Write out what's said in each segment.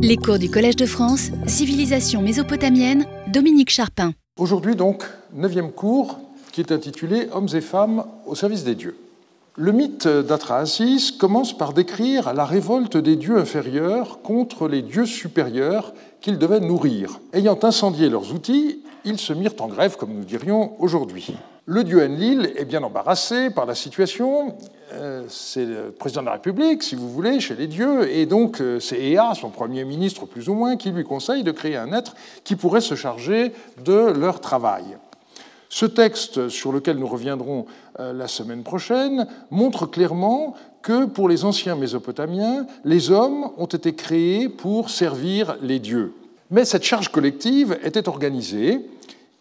Les cours du Collège de France, Civilisation mésopotamienne, Dominique Charpin. Aujourd'hui donc, neuvième cours qui est intitulé Hommes et femmes au service des dieux. Le mythe d'Atrahasis commence par décrire la révolte des dieux inférieurs contre les dieux supérieurs qu'ils devaient nourrir. Ayant incendié leurs outils, ils se mirent en grève, comme nous dirions aujourd'hui. Le dieu Enlil est bien embarrassé par la situation. Euh, c'est le président de la République, si vous voulez, chez les dieux, et donc euh, c'est Ea, son premier ministre plus ou moins, qui lui conseille de créer un être qui pourrait se charger de leur travail. Ce texte, sur lequel nous reviendrons euh, la semaine prochaine, montre clairement que pour les anciens Mésopotamiens, les hommes ont été créés pour servir les dieux. Mais cette charge collective était organisée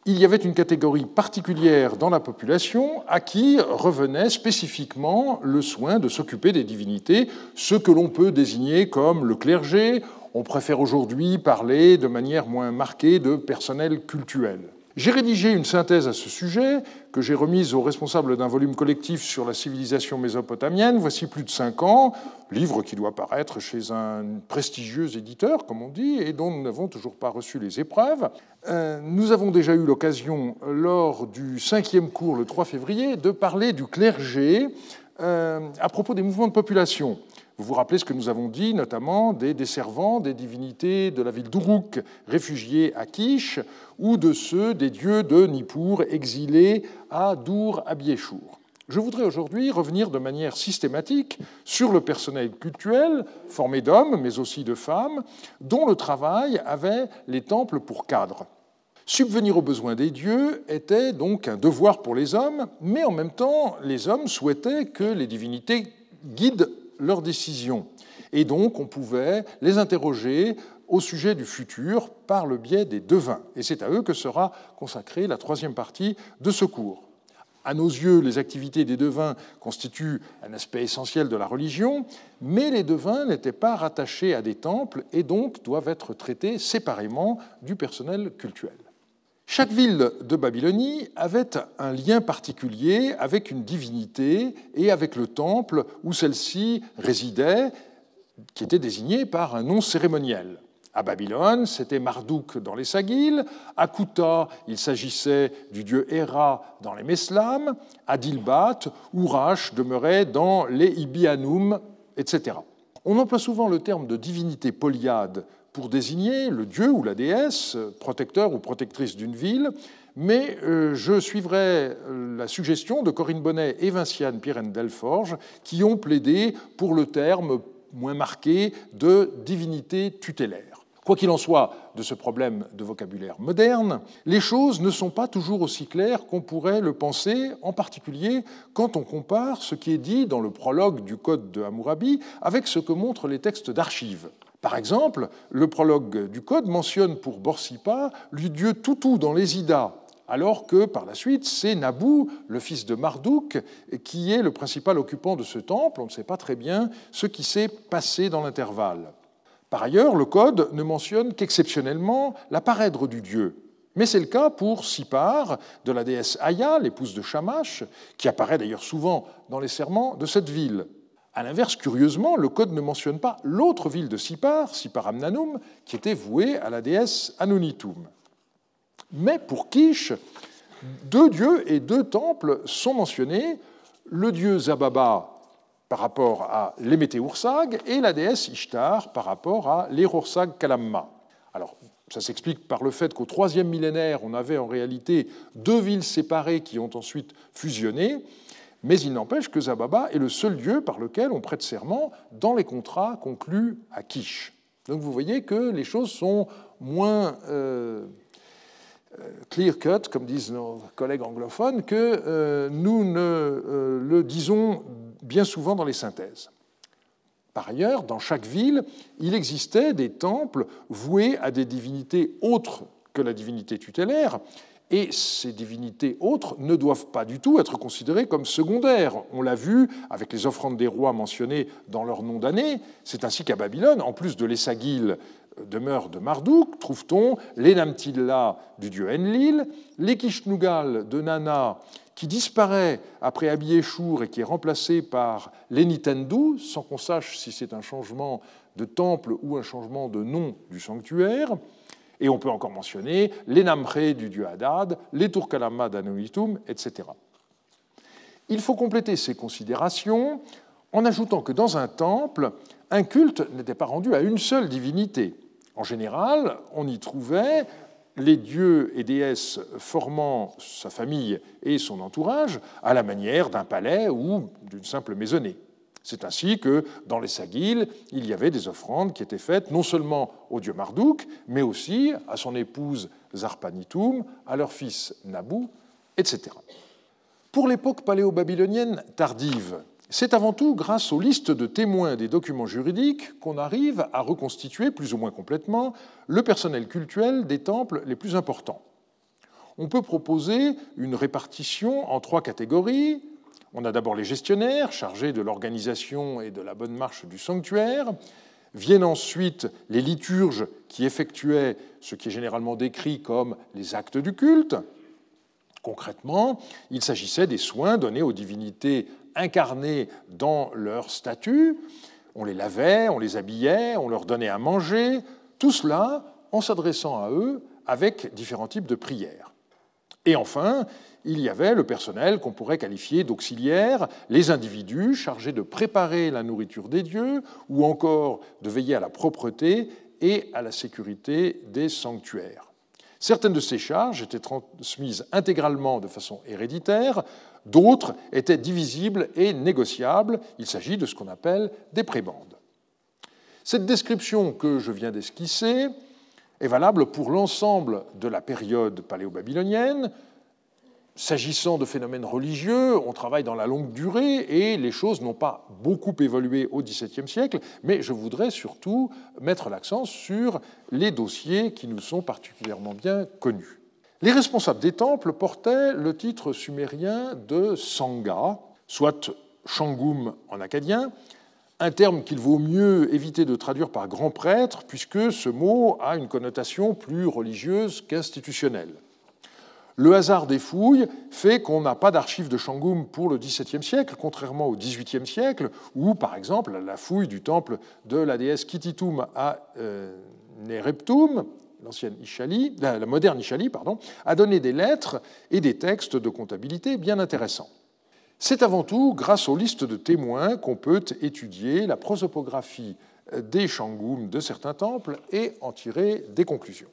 il y avait une catégorie particulière dans la population à qui revenait spécifiquement le soin de s'occuper des divinités, ce que l'on peut désigner comme le clergé. On préfère aujourd'hui parler de manière moins marquée de personnel cultuel. J'ai rédigé une synthèse à ce sujet que j'ai remise aux responsables d'un volume collectif sur la civilisation mésopotamienne, voici plus de cinq ans, livre qui doit paraître chez un prestigieux éditeur, comme on dit, et dont nous n'avons toujours pas reçu les épreuves. Euh, nous avons déjà eu l'occasion, lors du cinquième cours, le 3 février, de parler du clergé euh, à propos des mouvements de population. Vous vous rappelez ce que nous avons dit, notamment des desservants des divinités de la ville d'Uruk, réfugiés à Kish, ou de ceux des dieux de Nippur, exilés à Dour, à Biéchour. Je voudrais aujourd'hui revenir de manière systématique sur le personnel cultuel, formé d'hommes, mais aussi de femmes, dont le travail avait les temples pour cadre. Subvenir aux besoins des dieux était donc un devoir pour les hommes, mais en même temps, les hommes souhaitaient que les divinités guident leurs décisions. Et donc, on pouvait les interroger au sujet du futur par le biais des devins. Et c'est à eux que sera consacrée la troisième partie de ce cours. À nos yeux, les activités des devins constituent un aspect essentiel de la religion, mais les devins n'étaient pas rattachés à des temples et donc doivent être traités séparément du personnel cultuel. Chaque ville de Babylonie avait un lien particulier avec une divinité et avec le temple où celle-ci résidait, qui était désigné par un nom cérémoniel. À Babylone, c'était Marduk dans les Sagiles. À Kouta, il s'agissait du dieu Héra dans les Meslam. À Dilbat, Urash demeurait dans les Ibianum, etc. On emploie souvent le terme de divinité polyade pour désigner le dieu ou la déesse, protecteur ou protectrice d'une ville, mais euh, je suivrai euh, la suggestion de Corinne Bonnet et Vinciane Pirenne Delforge, qui ont plaidé pour le terme moins marqué de divinité tutélaire. Quoi qu'il en soit de ce problème de vocabulaire moderne, les choses ne sont pas toujours aussi claires qu'on pourrait le penser, en particulier quand on compare ce qui est dit dans le prologue du Code de Hammurabi avec ce que montrent les textes d'archives. Par exemple, le prologue du Code mentionne pour Borsippa le dieu Toutou dans les Idas, alors que par la suite, c'est Nabou, le fils de Marduk, qui est le principal occupant de ce temple. On ne sait pas très bien ce qui s'est passé dans l'intervalle. Par ailleurs, le Code ne mentionne qu'exceptionnellement la parèdre du dieu. Mais c'est le cas pour Sipar, de la déesse Aya, l'épouse de Shamash, qui apparaît d'ailleurs souvent dans les serments de cette ville. A l'inverse, curieusement, le Code ne mentionne pas l'autre ville de Sipar, Siparamnanum, qui était vouée à la déesse Anunitum. Mais pour Kish, deux dieux et deux temples sont mentionnés, le dieu Zababa par rapport à l'Emété-Ursag et la déesse Ishtar par rapport à l'Erursag Kalamma. Alors, ça s'explique par le fait qu'au troisième millénaire, on avait en réalité deux villes séparées qui ont ensuite fusionné, mais il n'empêche que Zababa est le seul dieu par lequel on prête serment dans les contrats conclus à Kish. Donc vous voyez que les choses sont moins euh, euh, clear cut, comme disent nos collègues anglophones, que euh, nous ne le disons bien souvent dans les synthèses. Par ailleurs, dans chaque ville, il existait des temples voués à des divinités autres que la divinité tutélaire, et ces divinités autres ne doivent pas du tout être considérées comme secondaires. On l'a vu avec les offrandes des rois mentionnées dans leur nom d'année. C'est ainsi qu'à Babylone, en plus de l'Essagil, demeure de Marduk, trouve-t-on l'Enamtilla du dieu Enlil, l'Ekishnugal de Nana, qui disparaît après Abiéchour et qui est remplacé par l'Enitendu, sans qu'on sache si c'est un changement de temple ou un changement de nom du sanctuaire. Et on peut encore mentionner les Namré du dieu Hadad, les Turkalama d'Anuitum, etc. Il faut compléter ces considérations en ajoutant que dans un temple, un culte n'était pas rendu à une seule divinité. En général, on y trouvait les dieux et déesses formant sa famille et son entourage à la manière d'un palais ou d'une simple maisonnée. C'est ainsi que dans les Sagiles, il y avait des offrandes qui étaient faites non seulement au dieu Marduk, mais aussi à son épouse Zarpanitum, à leur fils Nabu, etc. Pour l'époque paléo-babylonienne tardive, c'est avant tout grâce aux listes de témoins des documents juridiques qu'on arrive à reconstituer plus ou moins complètement le personnel cultuel des temples les plus importants. On peut proposer une répartition en trois catégories. On a d'abord les gestionnaires chargés de l'organisation et de la bonne marche du sanctuaire. Viennent ensuite les liturges qui effectuaient ce qui est généralement décrit comme les actes du culte. Concrètement, il s'agissait des soins donnés aux divinités incarnées dans leur statut. On les lavait, on les habillait, on leur donnait à manger, tout cela en s'adressant à eux avec différents types de prières. Et enfin, il y avait le personnel qu'on pourrait qualifier d'auxiliaire, les individus chargés de préparer la nourriture des dieux ou encore de veiller à la propreté et à la sécurité des sanctuaires. Certaines de ces charges étaient transmises intégralement de façon héréditaire, d'autres étaient divisibles et négociables. Il s'agit de ce qu'on appelle des prébendes. Cette description que je viens d'esquisser est valable pour l'ensemble de la période paléo-babylonienne, S'agissant de phénomènes religieux, on travaille dans la longue durée et les choses n'ont pas beaucoup évolué au XVIIe siècle, mais je voudrais surtout mettre l'accent sur les dossiers qui nous sont particulièrement bien connus. Les responsables des temples portaient le titre sumérien de Sangha, soit Shangum en acadien, un terme qu'il vaut mieux éviter de traduire par grand prêtre, puisque ce mot a une connotation plus religieuse qu'institutionnelle. Le hasard des fouilles fait qu'on n'a pas d'archives de Shangum pour le XVIIe siècle, contrairement au XVIIIe siècle, où, par exemple, la fouille du temple de la déesse Kititum à euh, Nereptum, l'ancienne Ishali, la, moderne Ishali, pardon, a donné des lettres et des textes de comptabilité bien intéressants. C'est avant tout grâce aux listes de témoins qu'on peut étudier la prosopographie des Shangum de certains temples et en tirer des conclusions.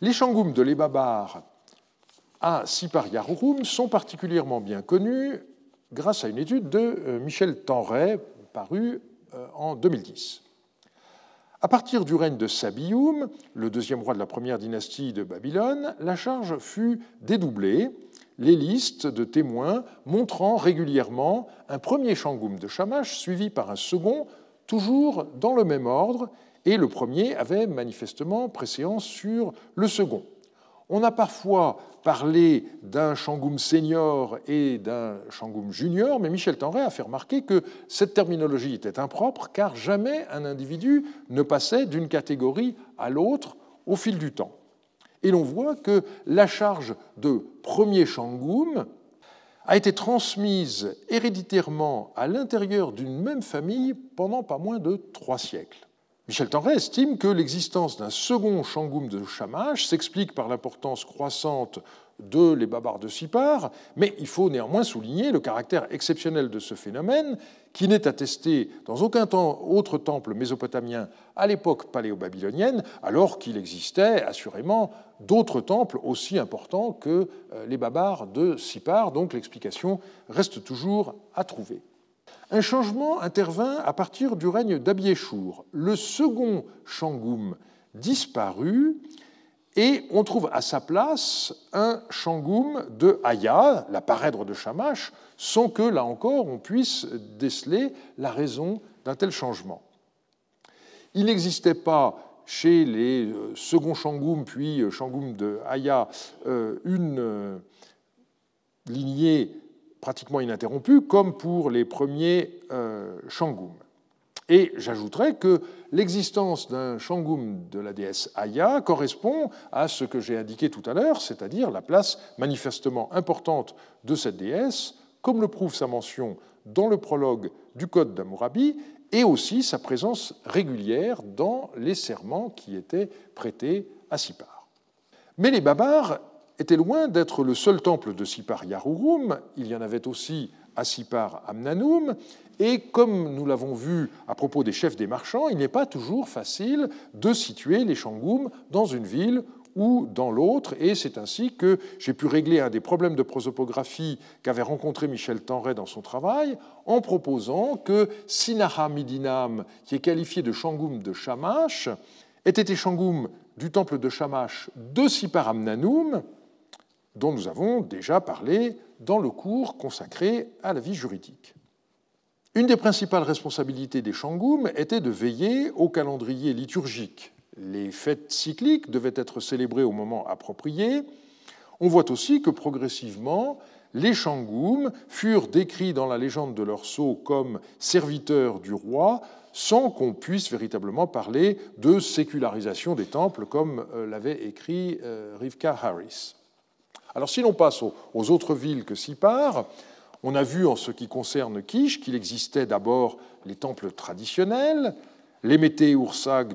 Les Shangum de l'Ebabar à Sipar-Yarurum sont particulièrement bien connus grâce à une étude de euh, Michel Tenray parue euh, en 2010. À partir du règne de Sabioum, le deuxième roi de la première dynastie de Babylone, la charge fut dédoublée, les listes de témoins montrant régulièrement un premier Shangoum de Shamash suivi par un second, toujours dans le même ordre, et le premier avait manifestement préséance sur le second. On a parfois parlé d'un Shangoum senior et d'un Shangoum junior, mais Michel Tenray a fait remarquer que cette terminologie était impropre car jamais un individu ne passait d'une catégorie à l'autre au fil du temps. Et l'on voit que la charge de premier Shangoum a été transmise héréditairement à l'intérieur d'une même famille pendant pas moins de trois siècles. Michel Tenray estime que l'existence d'un second Shangoum de Shamash s'explique par l'importance croissante de les babars de Sipar, mais il faut néanmoins souligner le caractère exceptionnel de ce phénomène, qui n'est attesté dans aucun autre temple mésopotamien à l'époque paléo-babylonienne, alors qu'il existait assurément d'autres temples aussi importants que euh, les babars de Sipar, donc l'explication reste toujours à trouver. Un changement intervint à partir du règne d'Abiéchour. Le second Shangoum disparut et on trouve à sa place un Shangoum de Aya, la parèdre de Shamash, sans que, là encore, on puisse déceler la raison d'un tel changement. Il n'existait pas chez les euh, seconds Shangoum puis euh, Shangoum de Aya euh, une lignée pratiquement ininterrompue, comme pour les premiers euh, Shangum. Et j'ajouterais que l'existence d'un Shangum de la déesse Aya correspond à ce que j'ai indiqué tout à l'heure, c'est-à-dire la place manifestement importante de cette déesse, comme le prouve sa mention dans le prologue du Code d'Amourabi et aussi sa présence régulière dans les serments qui étaient prêtés à Sipar. Mais les Babars étaient loin d'être le seul temple de Sipar Yarurum, il y en avait aussi à Sipar Amnanum, et comme nous l'avons vu à propos des chefs des marchands, il n'est pas toujours facile de situer les Shangoum dans une ville ou dans l'autre, et c'est ainsi que j'ai pu régler un des problèmes de prosopographie qu'avait rencontré Michel Tenray dans son travail, en proposant que Sinaha Midinam, qui est qualifié de Shangoum de Shamash, ait été Shangoum du temple de Shamash de Siparamnanum, dont nous avons déjà parlé dans le cours consacré à la vie juridique. Une des principales responsabilités des Shangoum était de veiller au calendrier liturgique les fêtes cycliques devaient être célébrées au moment approprié. On voit aussi que progressivement, les Shangoum furent décrits dans la légende de leur sceau comme serviteurs du roi, sans qu'on puisse véritablement parler de sécularisation des temples, comme euh, l'avait écrit euh, Rivka Harris. Alors si l'on passe aux autres villes que Sipar, on a vu en ce qui concerne Kish qu'il existait d'abord les temples traditionnels, les Mété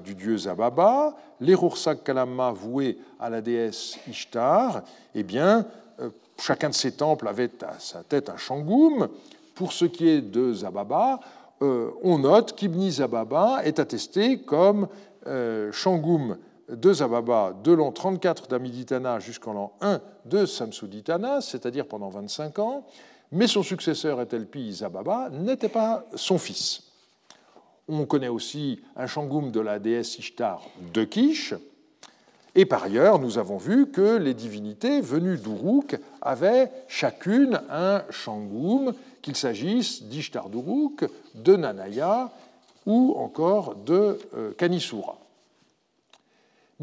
du dieu Zababa, les Ursak Kalama voués à la déesse Ishtar, eh bien, euh, chacun de ces temples avait à sa tête un Shangoum. Pour ce qui est de Zababa, euh, on note qu'Ibni Zababa est attesté comme euh, Shangoum de Zababa de l'an 34 d'Amiditana jusqu'en l'an 1 de Samsuditana, c'est-à-dire pendant 25 ans, mais son successeur Etelpi Zababa n'était pas son fils. On connaît aussi un Shangoum de la déesse Ishtar de Kish. Et par ailleurs, nous avons vu que les divinités venues d'Uruk avaient chacune un Shangoum, qu'il s'agisse d'Ishtar d'Uruk, de Nanaya ou encore de euh, Kanisura.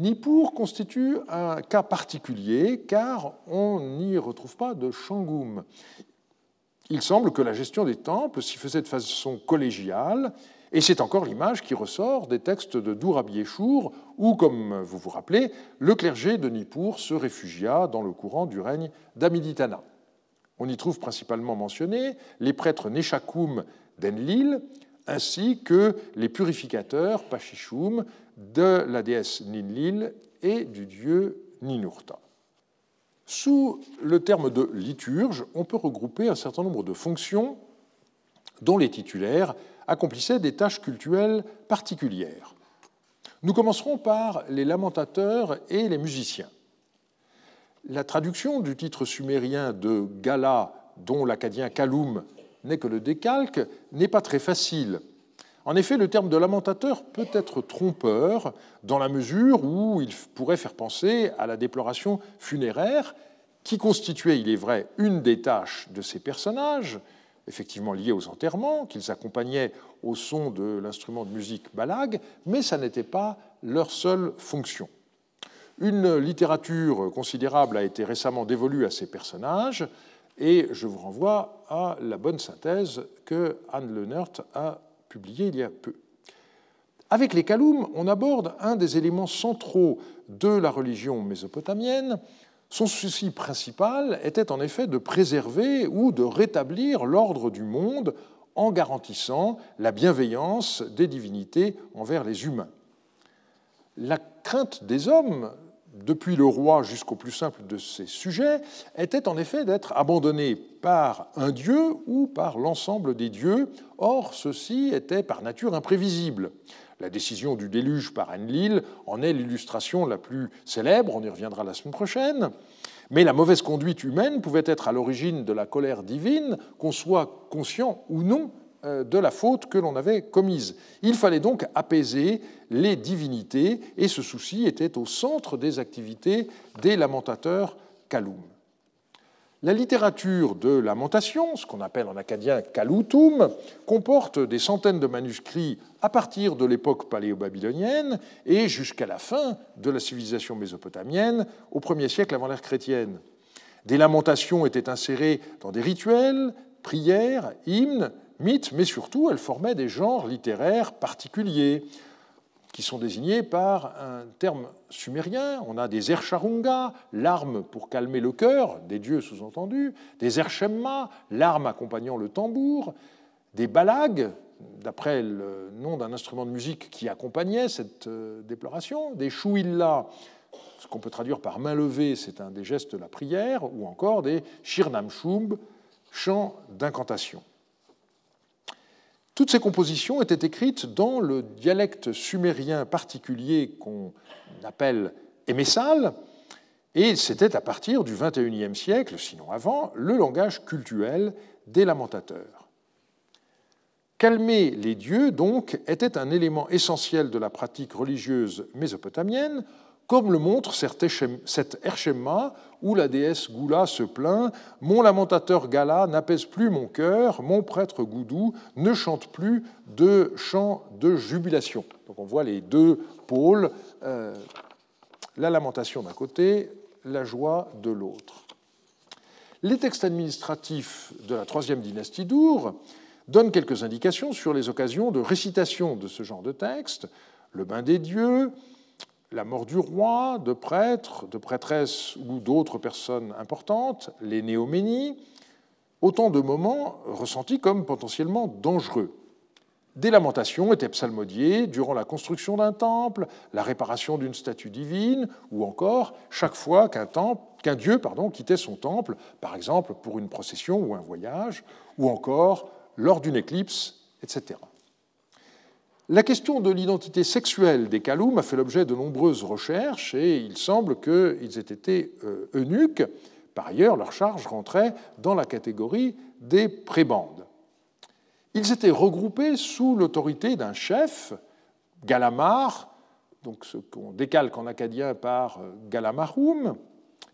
Nippur constitue un cas particulier car on n'y retrouve pas de Shangoum. Il semble que la gestion des temples s'y faisait de façon collégiale et c'est encore l'image qui ressort des textes de Dourabi où, comme vous vous rappelez, le clergé de Nippur se réfugia dans le courant du règne d'Amiditana. On y trouve principalement mentionnés les prêtres Neshakum d'Enlil, ainsi que les purificateurs Pachishum de la déesse Ninlil et du dieu Ninurta. Sous le terme de liturge, on peut regrouper un certain nombre de fonctions dont les titulaires accomplissaient des tâches cultuelles particulières. Nous commencerons par les lamentateurs et les musiciens. La traduction du titre sumérien de Gala, dont l'acadien Kaloum n'est que le décalque, n'est pas très facile. En effet, le terme de lamentateur peut être trompeur dans la mesure où il pourrait faire penser à la déploration funéraire qui constituait, il est vrai, une des tâches de ces personnages, effectivement liés aux enterrements, qu'ils accompagnaient au son de l'instrument de musique balag, mais ça n'était pas leur seule fonction. Une littérature considérable a été récemment dévolue à ces personnages, et je vous renvoie à la bonne synthèse que Anne Lenert a publiée il y a peu. Avec les Kaloum, on aborde un des éléments centraux de la religion mésopotamienne, son souci principal était en effet de préserver ou de rétablir l'ordre du monde en garantissant la bienveillance des divinités envers les humains. La crainte des hommes, depuis le roi jusqu'au plus simple de ses sujets, était en effet d'être abandonnés par un dieu ou par l'ensemble des dieux. Or, ceci était par nature imprévisible. La décision du déluge par Enlil en est l'illustration la plus célèbre, on y reviendra la semaine prochaine. Mais la mauvaise conduite humaine pouvait être à l'origine de la colère divine, qu'on soit conscient ou non de la faute que l'on avait commise. Il fallait donc apaiser les divinités, et ce souci était au centre des activités des lamentateurs Kaloum. La littérature de lamentation, ce qu'on appelle en acadien kalutum, comporte des centaines de manuscrits à partir de l'époque paléo-babylonienne et jusqu'à la fin de la civilisation mésopotamienne, au 1er siècle avant l'ère chrétienne. Des lamentations étaient insérées dans des rituels, prières, hymnes, mais surtout elles formaient des genres littéraires particuliers qui sont désignés par un terme sumérien. On a des ercharunga, l'arme pour calmer le cœur, des dieux sous-entendus, des ershemma, l'arme accompagnant le tambour, des balags, d'après le nom d'un instrument de musique qui accompagnait cette euh, déploration, des chouillas, ce qu'on peut traduire par main levée, c'est un des gestes de la prière, ou encore des shirnamshub, chants d'incantation. Toutes ces compositions étaient écrites dans le dialecte sumérien particulier qu'on appelle émessal, et c'était à partir du XXIe siècle, sinon avant, le langage cultuel des lamentateurs. Calmer les dieux, donc, était un élément essentiel de la pratique religieuse mésopotamienne, comme le montre cette Erchemma où la déesse Goula se plaint Mon lamentateur Gala n'apaise plus mon cœur, mon prêtre Goudou ne chante plus de chants de jubilation. Donc on voit les deux pôles, euh, la lamentation d'un côté, la joie de l'autre. Les textes administratifs de la troisième dynastie d'Our donne quelques indications sur les occasions de récitation de ce genre de texte, le bain des dieux, la mort du roi, de prêtres, de prêtresses ou d'autres personnes importantes, les néoménies, autant de moments ressentis comme potentiellement dangereux. Des lamentations étaient psalmodiées durant la construction d'un temple, la réparation d'une statue divine, ou encore chaque fois qu'un dieu pardon, quittait son temple, par exemple pour une procession ou un voyage, ou encore lors d'une éclipse, etc. La question de l'identité sexuelle des Kaloum a fait l'objet de nombreuses recherches et il semble qu'ils aient été euh, eunuques. Par ailleurs, leur charge rentrait dans la catégorie des prébandes. Ils étaient regroupés sous l'autorité d'un chef, Galamar, donc ce qu'on décalque en acadien par euh, Galamarum,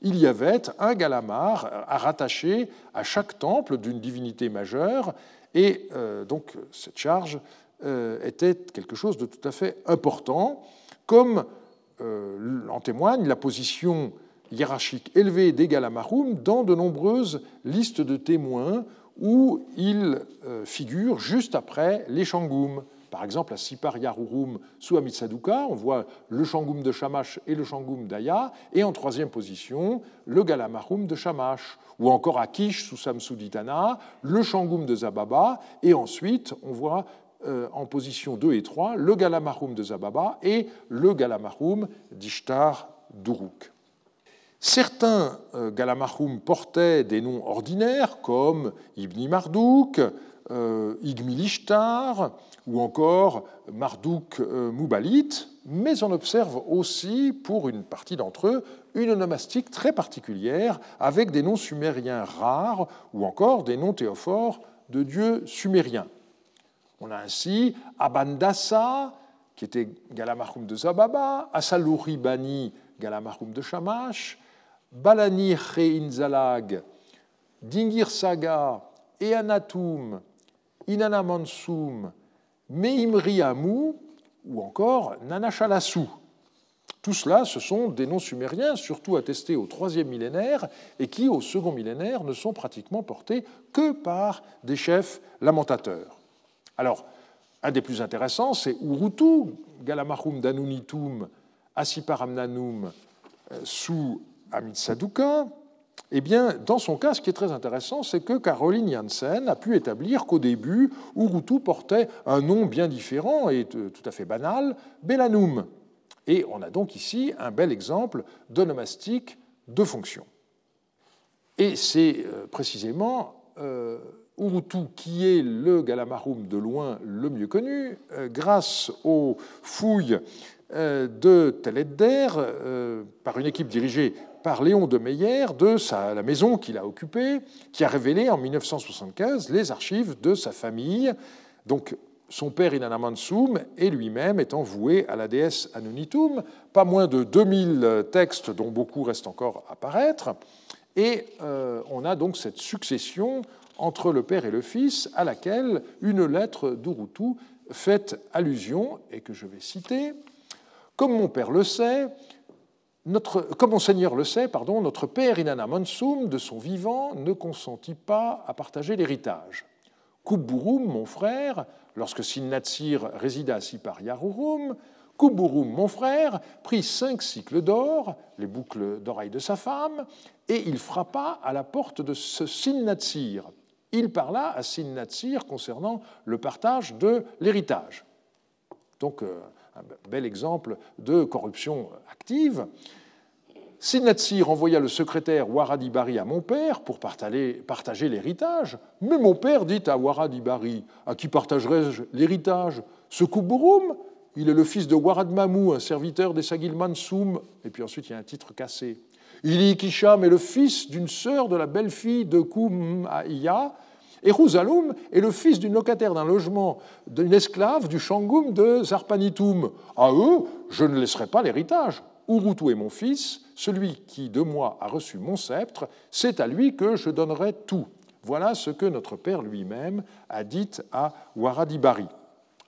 il y avait un galamar à rattacher à chaque temple d'une divinité majeure et euh, donc cette charge était quelque chose de tout à fait important, comme euh, en témoigne la position hiérarchique élevée des Galamarum dans de nombreuses listes de témoins où il figure juste après les Shangum. Par exemple, à Sipar Yarurum sous Amitsaduka, on voit le Shangum de Shamash et le Shangum d'Aya, et en troisième position, le Galamarum de Shamash, ou encore à Kish sous Samsuditana, le Shangum de Zababa, et ensuite on voit euh, en position 2 et 3 le Galamarum de Zababa et le Galamarum d'Ishtar d'Uruk. Certains euh, Galamarum portaient des noms ordinaires comme Ibni Marduk, euh, Igmilishtar ou encore Marduk euh, Moubalit, mais on observe aussi, pour une partie d'entre eux, une onomastique très particulière avec des noms sumériens rares ou encore des noms théophores de dieux sumériens. On a ainsi Abandasa, qui était Galamachum de Zababa, Asaluri Bani, Galamachum de Shamash, Balani Reinzalag, Dingir Saga, Eanatum, Inanna Mansum, Meimri ou encore Nanachalasu. Tout cela, ce sont des noms sumériens, surtout attestés au troisième millénaire, et qui, au second millénaire, ne sont pratiquement portés que par des chefs lamentateurs. Alors, un des plus intéressants, c'est Urutu, Galamachum Danunitum, Asiparamnanum, euh, sous Amitsaduka, eh bien, dans son cas, ce qui est très intéressant, c'est que Caroline Janssen a pu établir qu'au début, Urutu portait un nom bien différent et tout à fait banal, Belanum. Et on a donc ici un bel exemple d'onomastique de fonction. Et c'est euh, précisément euh, Urutu qui est le Galamarum de loin le mieux connu, euh, grâce aux fouilles de Teledder par une équipe dirigée par Léon de Meyer de sa, la maison qu'il a occupée, qui a révélé en 1975 les archives de sa famille. Donc, son père Inanamansum et lui-même étant voué à la déesse Anunitum, pas moins de 2000 textes dont beaucoup restent encore à paraître. Et euh, on a donc cette succession entre le père et le fils à laquelle une lettre d'Urutu fait allusion et que je vais citer. Comme mon père le sait, comme Monseigneur le sait, pardon, notre père Inanna Mansum, de son vivant, ne consentit pas à partager l'héritage. Kuburum, mon frère, lorsque Sinnatsir résida à Sipar Yarurum, Kuburum, mon frère, prit cinq cycles d'or, les boucles d'oreilles de sa femme, et il frappa à la porte de ce Sinnatsir. Il parla à Sin-Natsir concernant le partage de l'héritage. Donc, euh, un bel exemple de corruption active. Sin-Natsir envoya le secrétaire Waradibari à mon père pour partager l'héritage, mais mon père dit à Waradibari À qui partagerai-je l'héritage? Ce Kuburum Il est le fils de Warad Mamou, un serviteur des Sagil Mansoum. Et puis ensuite, il y a un titre cassé. Ili Kisham est le fils d'une sœur de la belle-fille de Koumaïa, et Rouzaloum est le fils d'une locataire d'un logement d'une esclave du Shangoum de Zarpanitum. À eux, je ne laisserai pas l'héritage. Urutu est mon fils, celui qui de moi a reçu mon sceptre, c'est à lui que je donnerai tout. Voilà ce que notre père lui-même a dit à Waradibari.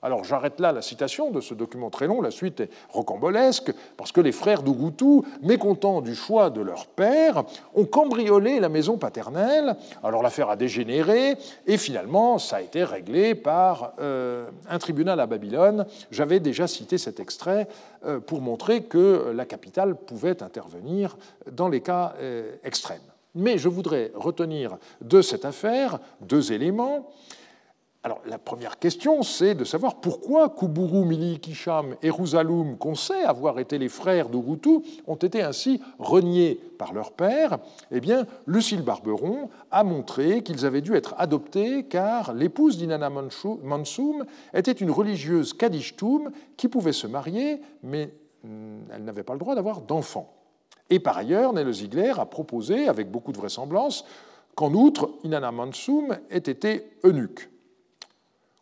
Alors j'arrête là la citation de ce document très long, la suite est rocambolesque, parce que les frères d'Ugutu, mécontents du choix de leur père, ont cambriolé la maison paternelle, alors l'affaire a dégénéré, et finalement ça a été réglé par euh, un tribunal à Babylone. J'avais déjà cité cet extrait euh, pour montrer que la capitale pouvait intervenir dans les cas euh, extrêmes. Mais je voudrais retenir de cette affaire deux éléments. Alors la première question, c'est de savoir pourquoi Kuburu, Mili, Kisham et Rouzaloum, qu'on sait avoir été les frères d'Urutu, ont été ainsi reniés par leur père. Eh bien, Lucille Barberon a montré qu'ils avaient dû être adoptés car l'épouse d'Inanna Mansoum était une religieuse Kadishtum qui pouvait se marier, mais hmm, elle n'avait pas le droit d'avoir d'enfants. Et par ailleurs, Nele Ziegler a proposé, avec beaucoup de vraisemblance, qu'en outre, Inanna Mansoum ait été eunuque.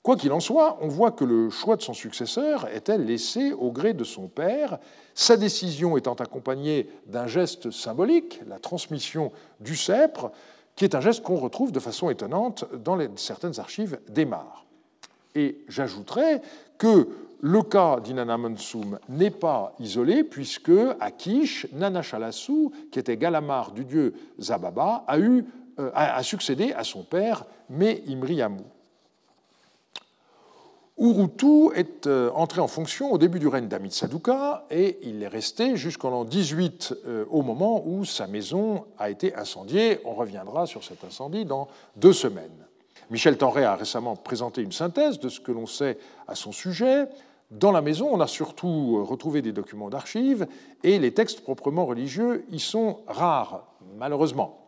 Quoi qu'il en soit, on voit que le choix de son successeur était laissé au gré de son père, sa décision étant accompagnée d'un geste symbolique, la transmission du sceptre, qui est un geste qu'on retrouve de façon étonnante dans certaines archives d'Emar. Et j'ajouterai que le cas d'Inanna Mansoum n'est pas isolé, puisque à Kish, Nana Shalassou, qui était Galamar du dieu Zababa, a, eu, euh, succédé à son père, mais Imriamou. Urutu est euh, entré en fonction au début du règne d'Amit Saduka et il est resté jusqu'en l'an 18 euh, au moment où sa maison a été incendiée. On reviendra sur cet incendie dans deux semaines. Michel Tenray a récemment présenté une synthèse de ce que l'on sait à son sujet. Dans la maison, on a surtout retrouvé des documents d'archives et les textes proprement religieux y sont rares, malheureusement.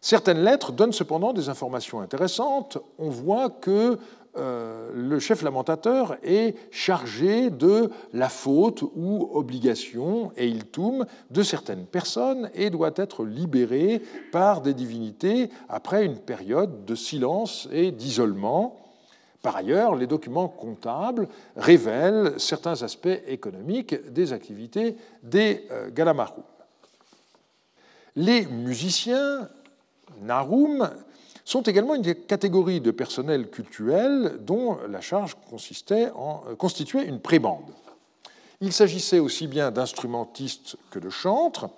Certaines lettres donnent cependant des informations intéressantes. On voit que euh, le chef lamentateur est chargé de la faute ou obligation, et il tourne de certaines personnes et doit être libéré par des divinités après une période de silence et d'isolement. Par ailleurs, les documents comptables révèlent certains aspects économiques des activités des euh, Galamaru. Les musiciens Narum sont également une catégorie de personnel cultuel dont la charge consistait en, euh, constituait une prébande. Il s'agissait aussi bien d'instrumentistes que de chantres,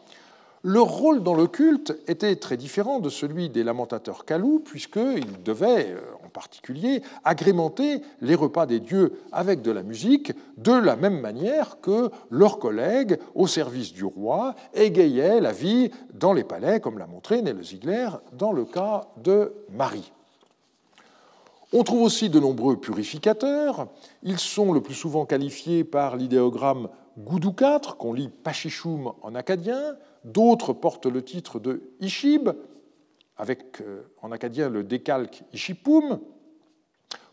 leur rôle dans le culte était très différent de celui des lamentateurs calous, puisqu'ils devaient, euh, en particulier, agrémenter les repas des dieux avec de la musique, de la même manière que leurs collègues au service du roi égayaient la vie dans les palais, comme l'a montré Nele Ziegler dans le cas de Marie. On trouve aussi de nombreux purificateurs. Ils sont le plus souvent qualifiés par l'idéogramme Goudou 4, qu'on lit Pachichoum en acadien, D'autres portent le titre de Ishib, avec euh, en acadien le décalque Ishipum.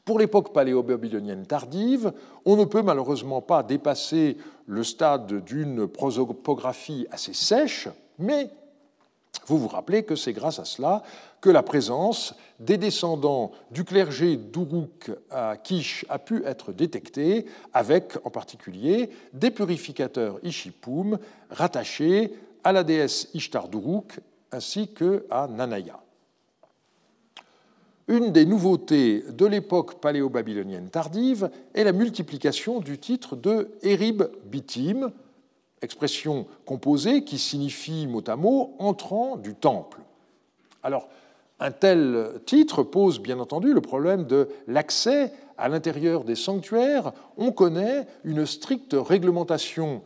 Pour l'époque paléo-babylonienne tardive, on ne peut malheureusement pas dépasser le stade d'une prosopographie assez sèche, mais vous vous rappelez que c'est grâce à cela que la présence des descendants du clergé d'Uruk à Kish a pu être détectée, avec en particulier des purificateurs Ishipum rattachés à la déesse Ishtar d'Uruk ainsi que à Nanaya. Une des nouveautés de l'époque paléo-babylonienne tardive est la multiplication du titre de Erib Bitim, expression composée qui signifie mot à mot entrant du temple. Alors, un tel titre pose bien entendu le problème de l'accès à l'intérieur des sanctuaires. On connaît une stricte réglementation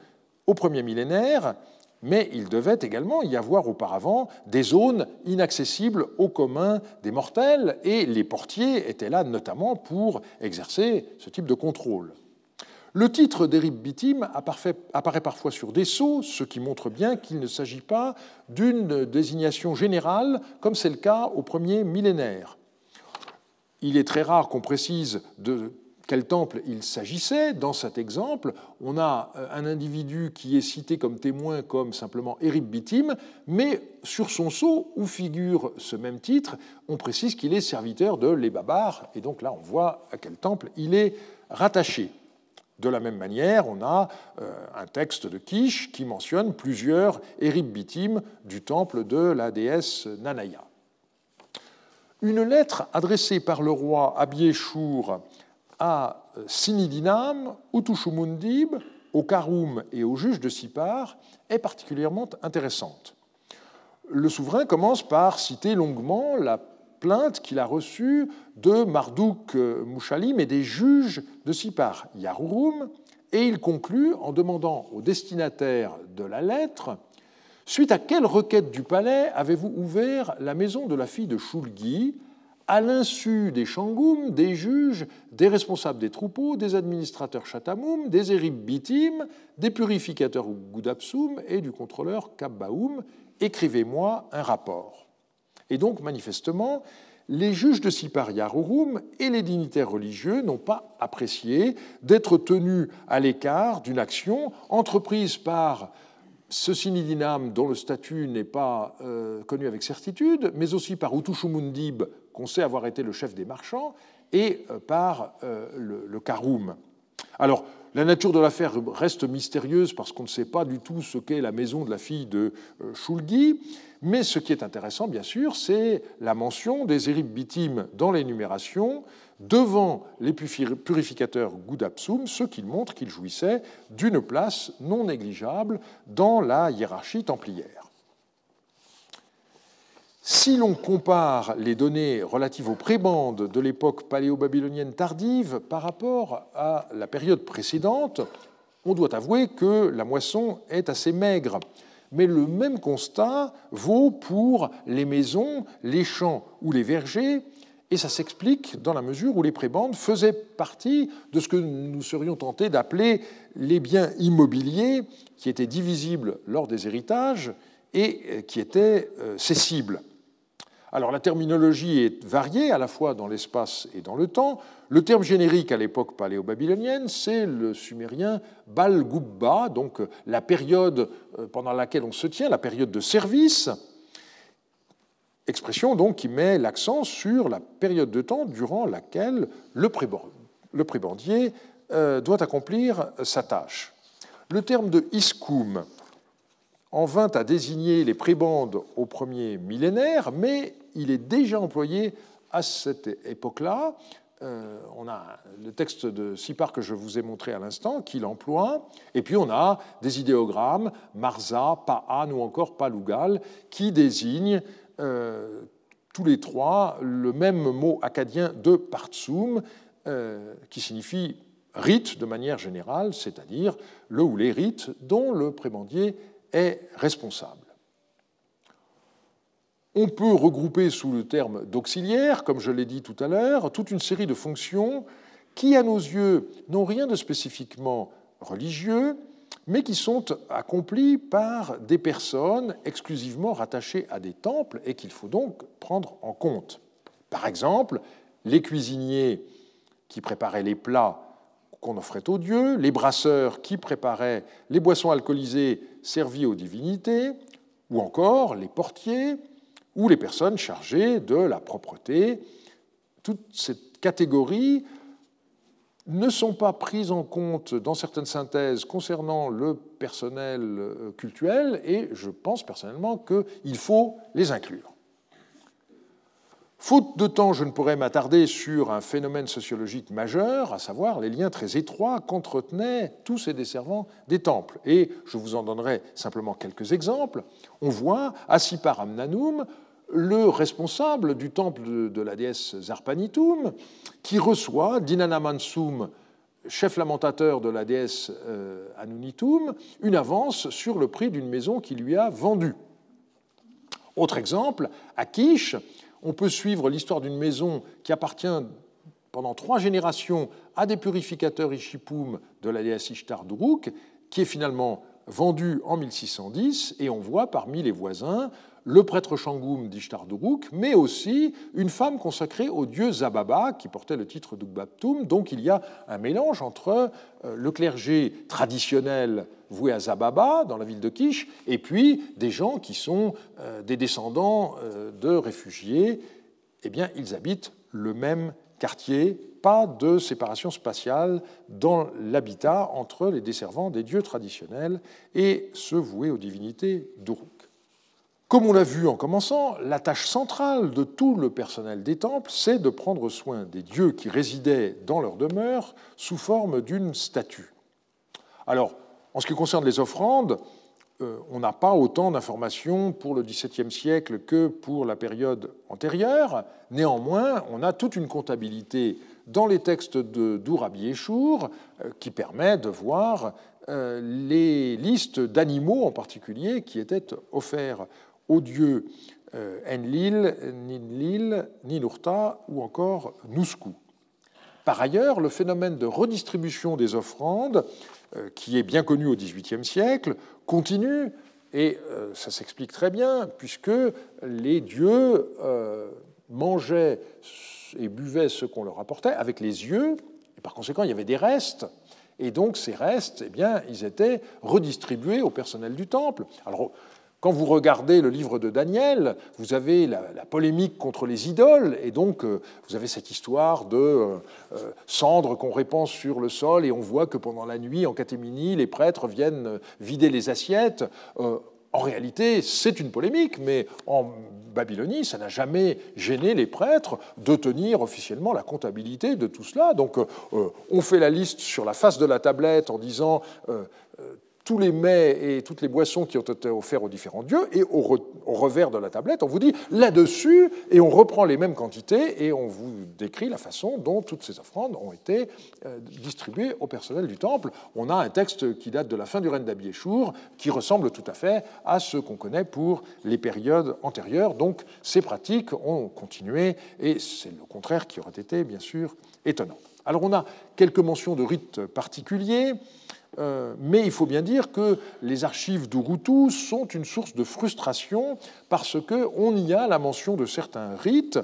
au premier millénaire mais il devait également y avoir auparavant des zones inaccessibles au commun des mortels, et les portiers étaient là notamment pour exercer ce type de contrôle. Le titre d'Erib Bitim apparaît parfois sur des sceaux, ce qui montre bien qu'il ne s'agit pas d'une désignation générale, comme c'est le cas au premier millénaire. Il est très rare qu'on précise de quel temple il s'agissait. Dans cet exemple, on a euh, un individu qui est cité comme témoin comme simplement Erib Bitim, mais sur son sceau, où figure ce même titre, on précise qu'il est serviteur de l'Ebabar, et donc là on voit à quel temple il est rattaché. De la même manière, on a euh, un texte de Kish qui mentionne plusieurs Erib Bitim du temple de la déesse Nanaya. Une lettre adressée par le roi Abieshur à Sinidinam, Utushumundib, au Karoum et au juge de Sipar est particulièrement intéressante. Le souverain commence par citer longuement la plainte qu'il a reçue de Marduk Mouchalim et des juges de Sipar, Yarurum, et il conclut en demandant au destinataire de la lettre Suite à quelle requête du palais avez-vous ouvert la maison de la fille de Shulgi à l'insu des Shangoum, des juges, des responsables des troupeaux, des administrateurs Chatamoum, des Erib Bitim, des purificateurs Goudapsum et du contrôleur Kabbaoum, écrivez-moi un rapport. Et donc, manifestement, les juges de Sipar Yarurum et les dignitaires religieux n'ont pas apprécié d'être tenus à l'écart d'une action entreprise par ce Sinidinam, dont le statut n'est pas euh, connu avec certitude, mais aussi par Utushumundib, qu'on sait avoir été le chef des marchands, et euh, par euh, le, le, Karoum. Alors, la nature de l'affaire reste mystérieuse parce qu'on ne sait pas du tout ce qu'est la maison de la fille de Shulgi, mais ce qui est intéressant, bien sûr, c'est la mention des Erib Bitim dans l'énumération, devant les purificateurs Goudapsum, ce qui montre qu'il jouissait d'une place non négligeable dans la hiérarchie templière. Si l'on compare les données relatives aux prébandes de l'époque paléo-babylonienne tardive par rapport à la période précédente, on doit avouer que la moisson est assez maigre. Mais le même constat vaut pour les maisons, les champs ou les vergers, et ça s'explique dans la mesure où les prébandes faisaient partie de ce que nous serions tentés d'appeler les biens immobiliers qui étaient divisibles lors des héritages et qui étaient euh, cessibles. Alors la terminologie est variée à la fois dans l'espace et dans le temps. Le terme générique à l'époque paléo-babylonienne, c'est le sumérien Bal-Gubba, donc euh, la période pendant laquelle on se tient, la période de service, Expression donc qui met l'accent sur la période de temps durant laquelle le prébandier euh, doit accomplir sa tâche. Le terme de iskoum en vint à désigner les prébandes au premier millénaire, mais il est déjà employé à cette époque-là. Euh, on a le texte de Sipar que je vous ai montré à l'instant qui l'emploie, et puis on a des idéogrammes, Marza, Pa'an ou encore Palugal, qui désignent euh, tous les trois le même mot acadien de partsum, euh, qui signifie rite de manière générale, c'est-à-dire le ou les rites dont le prébendier est responsable. On peut regrouper sous le terme d'auxiliaire, comme je l'ai dit tout à l'heure, toute une série de fonctions qui, à nos yeux, n'ont rien de spécifiquement religieux, mais qui sont accomplis par des personnes exclusivement rattachées à des temples et qu'il faut donc prendre en compte. Par exemple, les cuisiniers qui préparaient les plats qu'on offrait aux dieux, les brasseurs qui préparaient les boissons alcoolisées servies aux divinités, ou encore les portiers ou les personnes chargées de la propreté. Toute cette catégorie ne sont pas prises en compte dans certaines synthèses concernant le personnel euh, cultuel et je pense personnellement qu'il faut les inclure. Faute de temps, je ne pourrais m'attarder sur un phénomène sociologique majeur, à savoir les liens très étroits qu'entretenaient tous ces desservants des temples. Et je vous en donnerai simplement quelques exemples. On voit à Sipar Amnanum le responsable du temple de la déesse Zarpanitum, qui reçoit Dinana Mansum chef lamentateur de la déesse euh, Anunitum, une avance sur le prix d'une maison qu'il lui a vendue. Autre exemple, à Kish, on peut suivre l'histoire d'une maison qui appartient pendant trois générations à des purificateurs Ishipum de la déesse Ishtar d'Uruk, qui est finalement vendue en 1610, et on voit parmi les voisins le prêtre Shangoum d'Ishtar d'Uruk, mais aussi une femme consacrée au dieu Zababa, qui portait le titre d'Ugbaptum. Donc il y a un mélange entre euh, le clergé traditionnel voué à Zababa, dans la ville de Kish, et puis des gens qui sont euh, des descendants euh, de réfugiés. Eh bien, ils habitent le même quartier, pas de séparation spatiale dans l'habitat entre les desservants des dieux traditionnels et ceux voués aux divinités d'Uruk. Comme on l'a vu en commençant, la tâche centrale de tout le personnel des temples, c'est de prendre soin des dieux qui résidaient dans leur demeure sous forme d'une statue. Alors, en ce qui concerne les offrandes, euh, on n'a pas autant d'informations pour le XVIIe siècle que pour la période antérieure. Néanmoins, on a toute une comptabilité dans les textes de Dourabi Eshour euh, qui permet de voir euh, les listes d'animaux en particulier qui étaient offerts aux dieux euh, Enlil, Ninlil, Ninurta ou encore Nusku. Par ailleurs, le phénomène de redistribution des offrandes, euh, qui est bien connu au XVIIIe siècle, continue, et euh, ça s'explique très bien, puisque les dieux mangeaient et buvaient ce qu'on leur apportait avec les yeux, et par conséquent, il y avait des restes, et donc ces restes, eh bien, ils étaient redistribués au personnel du temple. Alors, quand vous regardez le livre de Daniel, vous avez la, polémique contre les idoles, et donc euh, vous avez cette histoire de euh, euh, cendres qu'on répand sur le sol, et on voit que pendant la nuit, en catéminie, les prêtres viennent vider les assiettes. En réalité, c'est une polémique, mais en Babylonie, ça n'a jamais gêné les prêtres de tenir officiellement la comptabilité de tout cela. Donc, on fait la liste sur la face de la tablette en disant tous les mets et toutes les boissons qui ont été offerts aux différents dieux, et au, revers de la tablette, on vous dit là-dessus, et on reprend les mêmes quantités, et on vous décrit la façon dont toutes ces offrandes ont été euh, distribuées au personnel du temple. On a un texte qui date de la fin du règne d'Abiéchour, qui ressemble tout à fait à ce qu'on connaît pour les périodes antérieures. Donc ces pratiques ont continué, et c'est le contraire qui aurait été, bien sûr, étonnant. Alors on a quelques mentions de rites particuliers. Euh, mais il faut bien dire que les archives d'Urutu sont une source de frustration parce qu'on y a la mention de certains rites,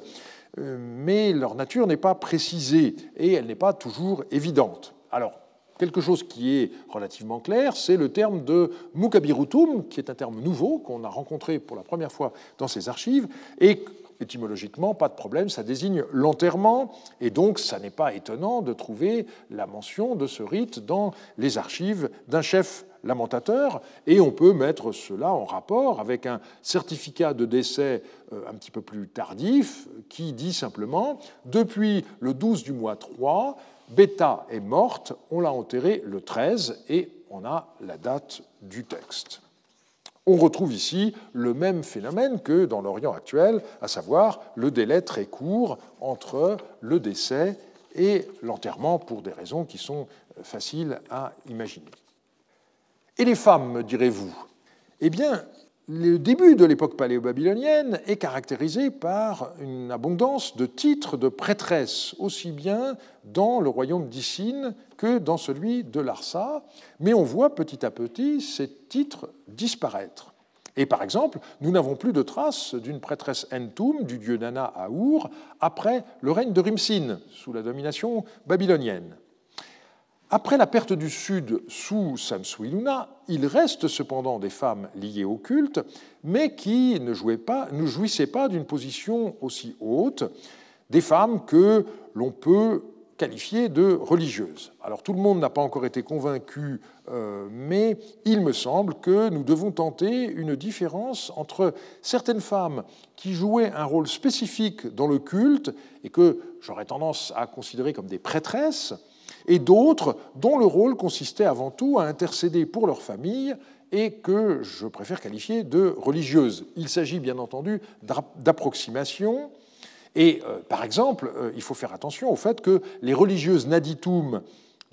euh, mais leur nature n'est pas précisée et elle n'est pas toujours évidente. Alors, quelque chose qui est relativement clair, c'est le terme de mukabirutum, qui est un terme nouveau qu'on a rencontré pour la première fois dans ces archives étymologiquement, pas de problème, ça désigne l'enterrement, et donc ça n'est pas étonnant de trouver la mention de ce rite dans les archives d'un chef lamentateur, et on peut mettre cela en rapport avec un certificat de décès euh, un petit peu plus tardif qui dit simplement Depuis le 12 du mois 3, Beta est morte, on l'a enterrée le 13, et on a la date du texte on retrouve ici le même phénomène que dans l'Orient actuel, à savoir le délai très court entre le décès et l'enterrement pour des raisons qui sont faciles à imaginer. Et les femmes, me direz-vous? Eh bien, le début de l'époque paléo-babylonienne est caractérisé par une abondance de titres de prêtresses, aussi bien dans le royaume d'Issine que dans celui de Larsa, mais on voit petit à petit ces titres disparaître. Et par exemple, nous n'avons plus de traces d'une prêtresse Entum, du dieu Nana à Our, après le règne de Rimsin, sous la domination babylonienne. Après la perte du Sud sous Samsuiluna, il reste cependant des femmes liées au culte, mais qui ne, pas, ne jouissaient pas d'une position aussi haute, des femmes que l'on peut qualifiées de religieuses. Alors tout le monde n'a pas encore été convaincu, euh, mais il me semble que nous devons tenter une différence entre certaines femmes qui jouaient un rôle spécifique dans le culte et que j'aurais tendance à considérer comme des prêtresses, et d'autres dont le rôle consistait avant tout à intercéder pour leur famille et que je préfère qualifier de religieuses. Il s'agit bien entendu d'approximation et euh, par exemple, euh, il faut faire attention au fait que les religieuses Naditum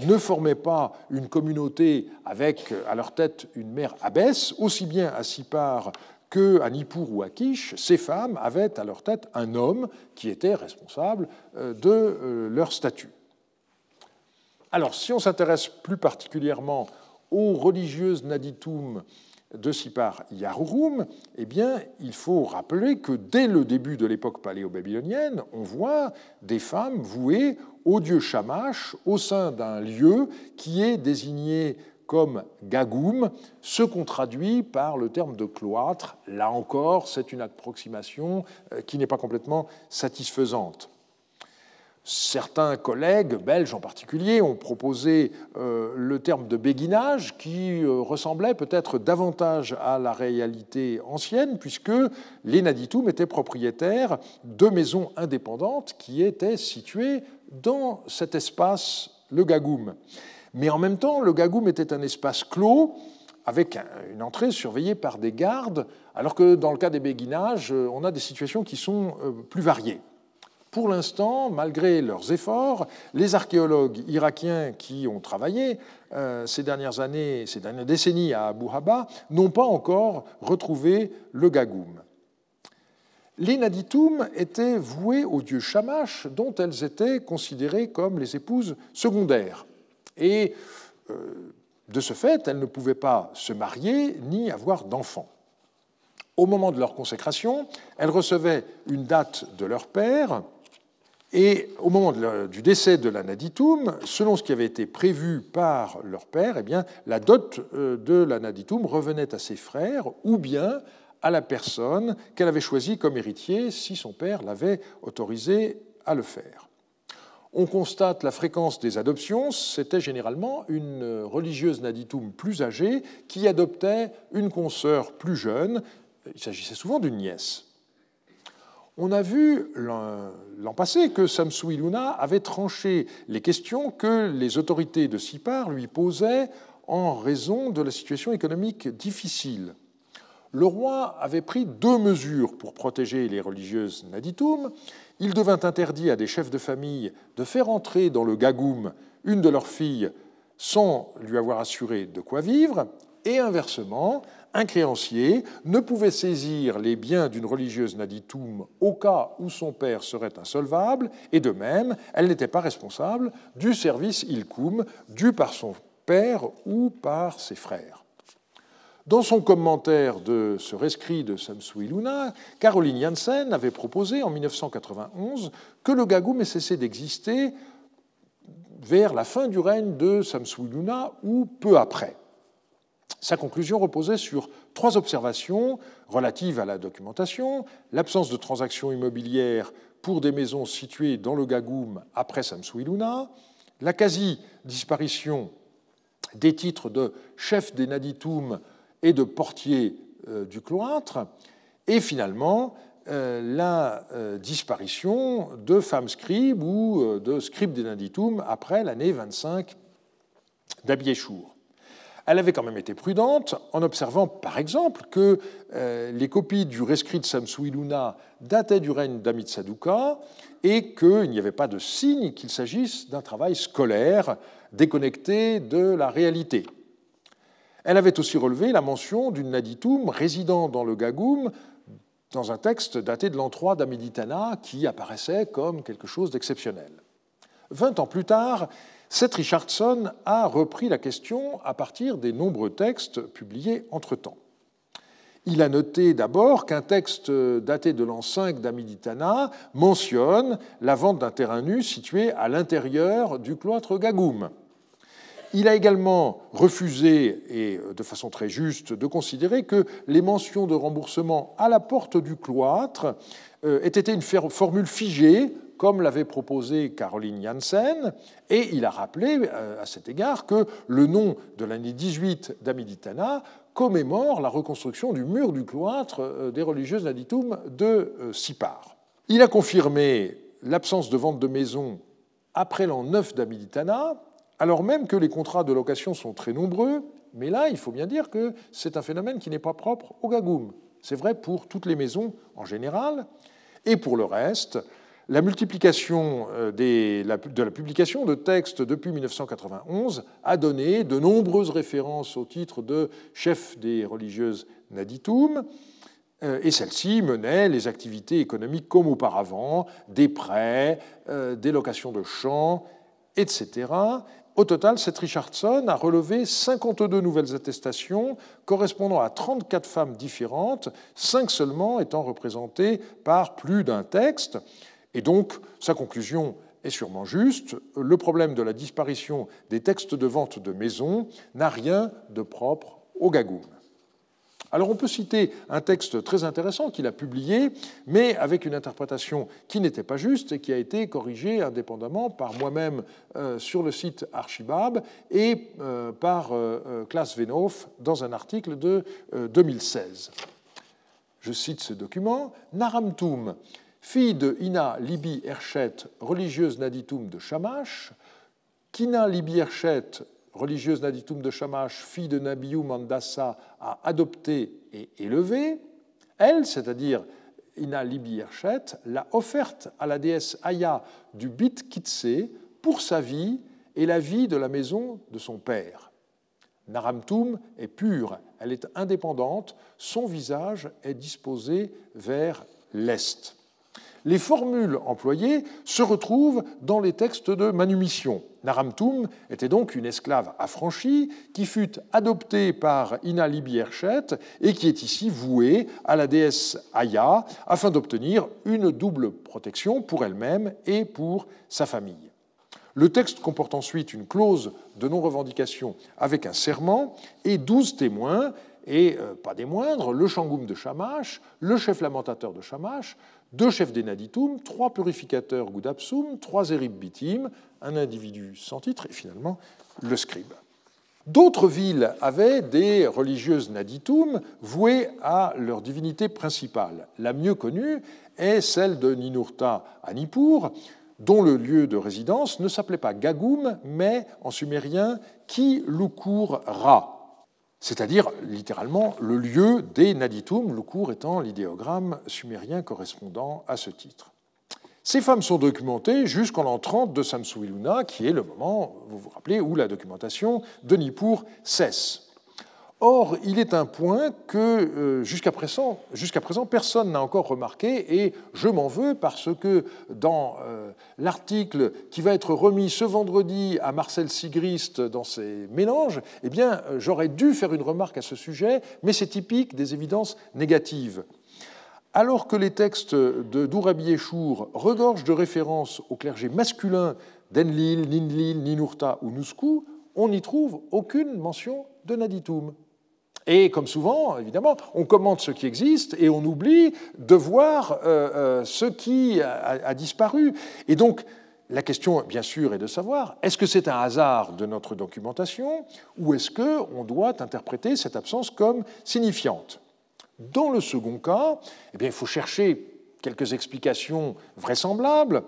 ne formaient pas une communauté avec à leur tête une mère abbesse, aussi bien à Sipar qu'à Nippur ou à Kish, ces femmes avaient à leur tête un homme qui était responsable euh, de euh, leur statut. Alors, si on s'intéresse plus particulièrement aux religieuses Naditum de Sipar Yarurum, eh bien, il faut rappeler que dès le début de l'époque paléo-babylonienne, on voit des femmes vouées au dieu Shamash au sein d'un lieu qui est désigné comme gagoum, ce qu'on traduit par le terme de cloître. Là encore, c'est une approximation euh, qui n'est pas complètement satisfaisante. Certains collègues, belges en particulier, ont proposé euh, le terme de béguinage qui euh, ressemblait peut-être davantage à la réalité ancienne, puisque les Naditum étaient propriétaires de maisons indépendantes qui étaient situées dans cet espace, le Gagoum. Mais en même temps, le Gagoum était un espace clos avec une entrée surveillée par des gardes, alors que dans le cas des béguinages, euh, on a des situations qui sont plus variées. Pour l'instant, malgré leurs efforts, les archéologues irakiens qui ont travaillé euh, ces dernières années, ces dernières décennies à Abu Haba, n'ont pas encore retrouvé le Gagoum. Les Naditum étaient vouées au dieu Shamash, dont elles étaient considérées comme les épouses secondaires. Et euh, de ce fait, elles ne pouvaient pas se marier ni avoir d'enfants. Au moment de leur consécration, elles recevaient une date de leur père, et au moment du décès de l'anaditum, selon ce qui avait été prévu par leur père, eh bien, la dot euh, de l'anaditum revenait à ses frères ou bien à la personne qu'elle avait choisie comme héritier si son père l'avait autorisé à le faire. On constate la fréquence des adoptions, c'était généralement une religieuse naditum plus âgée qui adoptait une consoeur plus jeune, il s'agissait souvent d'une nièce. On a vu l'an passé que Samsui Luna avait tranché les questions que les autorités de Sipar lui posaient en raison de la situation économique difficile. Le roi avait pris deux mesures pour protéger les religieuses Naditum. Il devint interdit à des chefs de famille de faire entrer dans le Gagoum une de leurs filles sans lui avoir assuré de quoi vivre, et inversement, un créancier ne pouvait saisir les biens d'une religieuse naditum au cas où son père serait insolvable, et de même, elle n'était pas responsable du service ilkum dû par son père ou par ses frères. Dans son commentaire de ce rescrit de Samsui Luna, Caroline Janssen avait proposé en 1991 que le gagoum ait cessé d'exister vers la fin du règne de Samsui Luna ou peu après. Sa conclusion reposait sur trois observations relatives à la documentation, l'absence de transactions immobilières pour des maisons situées dans le Gagoum après Samsuiluna, la quasi-disparition des titres de chef des Naditum et de portier euh, du cloître, et finalement euh, la euh, disparition de femmes scribes ou de scribes des Naditum après l'année 25 d'Abiéchour elle avait quand même été prudente en observant, par exemple, que euh, les copies du rescrit de Samsui Luna dataient du règne d'Amit Saduka et qu'il n'y avait pas de signe qu'il s'agisse d'un travail scolaire déconnecté de la réalité. Elle avait aussi relevé la mention d'une Naditum résidant dans le Gagoum dans un texte daté de l'an 3 d'Amiditana qui apparaissait comme quelque chose d'exceptionnel. Vingt ans plus tard, Seth Richardson a repris la question à partir des nombreux textes publiés entre-temps. Il a noté d'abord qu'un texte daté de l'an 5 d'Amiditana mentionne la vente d'un terrain nu situé à l'intérieur du cloître Gagoum. Il a également refusé, et de façon très juste, de considérer que les mentions de remboursement à la porte du cloître euh, aient été une formule figée comme l'avait proposé Caroline Janssen, et il a rappelé euh, à cet égard que le nom de l'année 18 d'Amiditana commémore la reconstruction du mur du cloître euh, des religieuses naditum de euh, Sipar. Il a confirmé l'absence de vente de maisons après l'an 9 d'Amiditana, alors même que les contrats de location sont très nombreux, mais là, il faut bien dire que c'est un phénomène qui n'est pas propre au Gagoum. C'est vrai pour toutes les maisons en général, et pour le reste, La multiplication euh, de la publication de textes depuis 1991 a donné de nombreuses références au titre de chef des religieuses Naditum, euh, et celle-ci menait les activités économiques comme auparavant, des prêts, euh, des locations de champs, etc. Au total, cette Richardson a relevé 52 nouvelles attestations correspondant à 34 femmes différentes, 5 seulement étant représentées par plus d'un texte. Et donc, sa conclusion est sûrement juste, le problème de la disparition des textes de vente de maisons n'a rien de propre au gagoum. Alors on peut citer un texte très intéressant qu'il a publié, mais avec une interprétation qui n'était pas juste et qui a été corrigée indépendamment par moi-même euh, sur le site Archibab et euh, par euh, Klaas Venhoff dans un article de 2016. Je cite ce document. Naramtum, fille de Ina Libi Erchet, religieuse Naditum de Shamash, Kina Libi Erchet, religieuse Naditum de Shamash, fille de Nabiou Mandassa, a adopté et élevé, elle, c'est-à-dire Ina Libi Erchet, l'a offerte à la déesse Aya du Bit Kitse pour sa vie et la vie de la maison de son père. Naramtum est pure, elle est indépendante, son visage est disposé vers l'est. Les formules employées se retrouvent dans les textes de manumission. Naramtum était donc une esclave affranchie qui fut adoptée par Ina Libierchet et qui est ici vouée à la déesse Aya afin d'obtenir une double protection pour elle-même et pour sa famille. Le texte comporte ensuite une clause de non-revendication avec un serment et douze témoins, et euh, pas des moindres, le Shangoum de Shamash, le chef lamentateur de Shamash, deux chefs d'Enaditum, trois purificateurs Gudapsum, trois Erib Bitim, un individu sans titre et finalement le scribe. D'autres villes avaient des religieuses Naditum vouées à leur divinité principale. La mieux connue est celle de Ninurta à Nippur, dont le lieu de résidence ne s'appelait pas Gagum, mais en sumérien Ki Lukur Ra, c'est-à-dire littéralement le lieu des Naditum, le cours étant l'idéogramme sumérien correspondant à ce titre. Ces femmes sont documentées jusqu'en l'an 30 de Samsuiluna, qui est le moment, vous vous rappelez, où la documentation de Nippur cesse. Or, il est un point que euh, jusqu'à présent, présent, personne n'a encore remarqué, et je m'en veux parce que dans euh, l'article qui va être remis ce vendredi à Marcel Sigrist dans ses mélanges, eh bien, j'aurais dû faire une remarque à ce sujet, mais c'est typique des évidences négatives. Alors que les textes de Dourabi Eshour regorgent de références au clergé masculin d'Enlil, Ninlil, Ninurta ou Nusku, on n'y trouve aucune mention de Naditum. Et comme souvent, évidemment, on commente ce qui existe et on oublie de voir euh, euh, ce qui a, disparu. Et donc, la question, bien sûr, est de savoir, est-ce que c'est un hasard de notre documentation ou est-ce qu'on doit interpréter cette absence comme signifiante? Dans le second cas, eh bien, il faut chercher quelques explications vraisemblables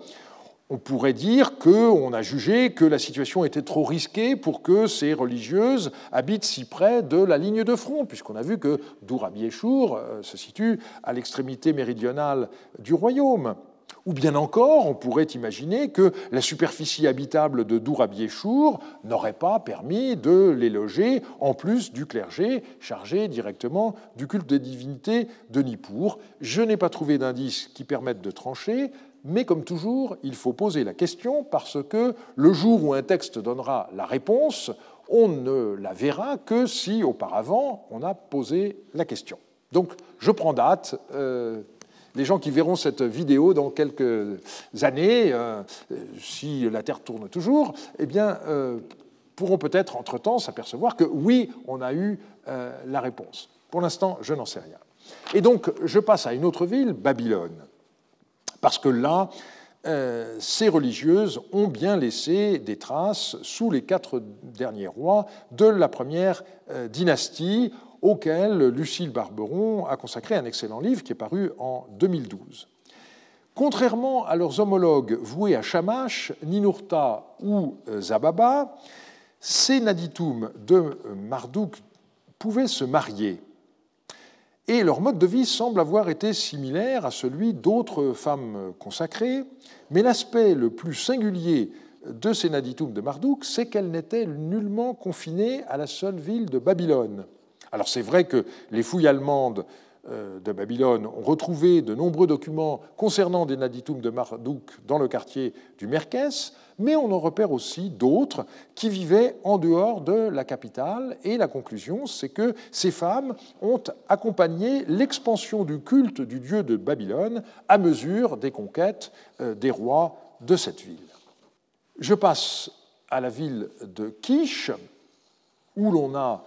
on pourrait dire qu'on a jugé que la situation était trop risquée pour que ces religieuses habitent si près de la ligne de front, puisqu'on a vu que Dourabiéchour euh, se situe à l'extrémité méridionale du royaume. Ou bien encore, on pourrait imaginer que la superficie habitable de Dourabiéchour n'aurait pas permis de les loger, en plus du clergé chargé directement du culte des divinités de Nippur. Je n'ai pas trouvé d'indices qui permettent de trancher mais comme toujours, il faut poser la question parce que le jour où un texte donnera la réponse, on ne la verra que si auparavant on a posé la question. Donc je prends date. Euh, les gens qui verront cette vidéo dans quelques années, euh, si la Terre tourne toujours, eh bien, euh, pourront peut-être entre-temps s'apercevoir que oui, on a eu la réponse. Pour l'instant, je n'en sais rien. Et donc, je passe à une autre ville, Babylone parce que là, euh, ces religieuses ont bien laissé des traces sous les quatre derniers rois de la première euh, dynastie, auquel Lucille Barberon a consacré un excellent livre qui est paru en 2012. Contrairement à leurs homologues voués à Shamash, Ninurta ou euh, Zababa, ces Naditum de Marduk pouvaient se marier. Et leur mode de vie semble avoir été similaire à celui d'autres femmes consacrées, mais l'aspect le plus singulier de ces Naditum de Marduk, c'est qu'elles n'étaient nullement confinées à la seule ville de Babylone. Alors c'est vrai que les fouilles allemandes euh, de Babylone ont retrouvé de nombreux documents concernant des Naditum de Marduk dans le quartier du Merkès, mais on en repère aussi d'autres qui vivaient en dehors de la capitale. Et la conclusion, c'est que ces femmes ont accompagné l'expansion du culte du dieu de Babylone à mesure des conquêtes euh, des rois de cette ville. Je passe à la ville de Kish, où l'on a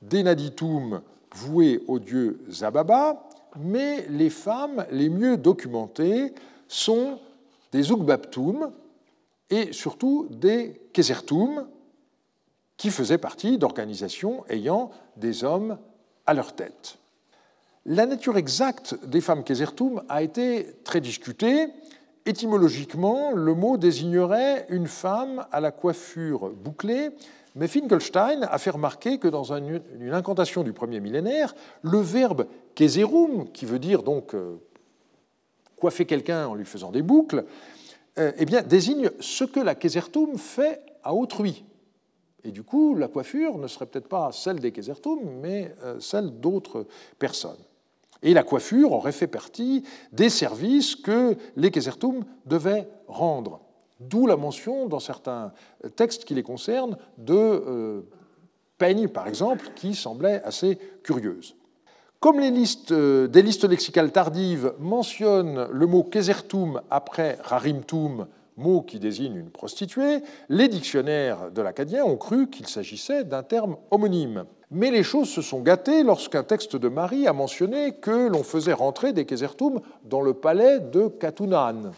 des Naditum voués au dieu Zababa, mais les femmes les mieux documentées sont des Ugbaptum et surtout des Kesertum, qui faisaient partie d'organisations ayant des hommes à leur tête. La nature exacte des femmes Kesertum a été très discutée. Étymologiquement, le mot désignerait une femme à la coiffure bouclée mais Finkelstein a fait remarquer que dans une incantation du premier millénaire, le verbe keserum, qui veut dire donc euh, coiffer quelqu'un en lui faisant des boucles, eh bien, désigne ce que la kesertum fait à autrui. Et du coup, la coiffure ne serait peut-être pas celle des kesertum, mais euh, celle d'autres personnes. Et la coiffure aurait fait partie des services que les kesertum devaient rendre. D'où la mention dans certains textes qui les concernent de euh, peignes, par exemple, qui semblaient assez curieuses. Comme les listes, euh, des listes lexicales tardives mentionnent le mot kesertum après rarimtum, mot qui désigne une prostituée, les dictionnaires de l'acadien ont cru qu'il s'agissait d'un terme homonyme. Mais les choses se sont gâtées lorsqu'un texte de Marie a mentionné que l'on faisait rentrer des kesertum dans le palais de Katunan.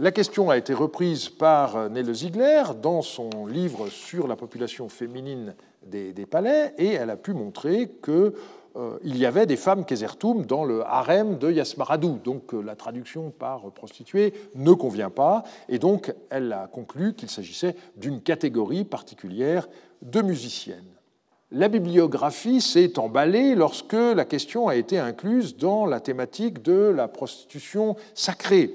La question a été reprise par Nele Ziegler dans son livre sur la population féminine des, palais et elle a pu montrer qu'il euh, y avait des femmes Kézertoum dans le harem de Yasmaradou. Donc euh, la traduction par prostituée ne convient pas. Et donc elle a conclu qu'il s'agissait d'une catégorie particulière de musiciennes. La bibliographie s'est emballée lorsque la question a été incluse dans la thématique de la prostitution sacrée.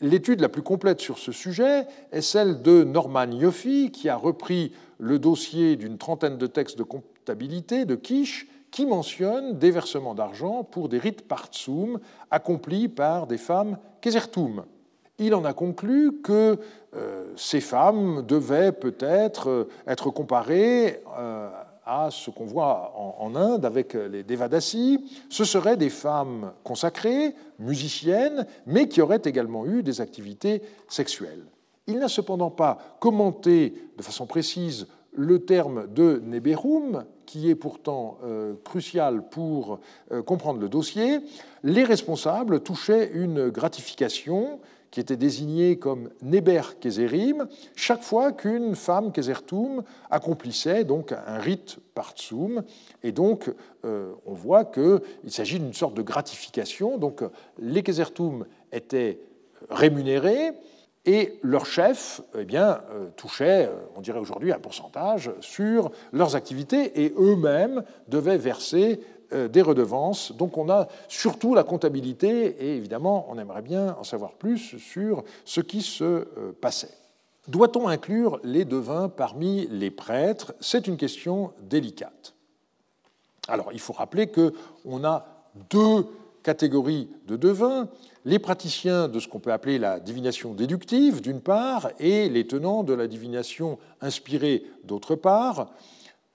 L'étude la plus complète sur ce sujet est celle de Norman Yoffi, qui a repris le dossier d'une trentaine de textes de comptabilité de Kish, qui mentionne des versements d'argent pour des rites partsum accomplis par des femmes kesertum. Il en a conclu que euh, ces femmes devaient peut-être euh, être comparées euh, à ce qu'on voit en, Inde avec les Devadasi. Ce seraient des femmes consacrées, musiciennes, mais qui auraient également eu des activités sexuelles. Il n'a cependant pas commenté de façon précise le terme de Neberum, qui est pourtant euh, crucial pour euh, comprendre le dossier. Les responsables touchaient une gratification qui était désigné comme Neber Kezerim, chaque fois qu'une femme Kezertum accomplissait donc un rite partsum. Et donc, euh, on voit qu'il s'agit d'une sorte de gratification. Donc, les Kezertum étaient rémunérés et leur chef eh euh, touchait, euh, on dirait aujourd'hui, un pourcentage sur leurs activités et eux-mêmes devaient verser euh, des redevances. Donc on a surtout la comptabilité et évidemment on aimerait bien en savoir plus sur ce qui se passait. Doit-on inclure les devins parmi les prêtres? C'est une question délicate. Alors il faut rappeler qu'on a deux catégories de devins, les praticiens de ce qu'on peut appeler la divination déductive d'une part et les tenants de la divination inspirée d'autre part,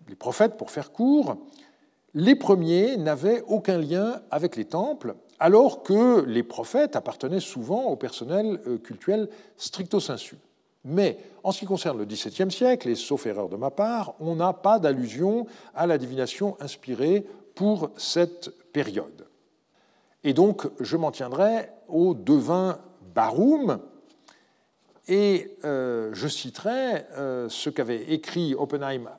les prophètes pour faire court, les premiers n'avaient aucun lien avec les temples, alors que les prophètes appartenaient souvent au personnel euh, cultuel stricto sensu. Mais en ce qui concerne le XVIIe siècle, et sauf erreur de ma part, on n'a pas d'allusion à la divination inspirée pour cette période. Et donc, je m'en tiendrai au devin Barum, et euh, je citerai euh, ce qu'avait écrit Oppenheim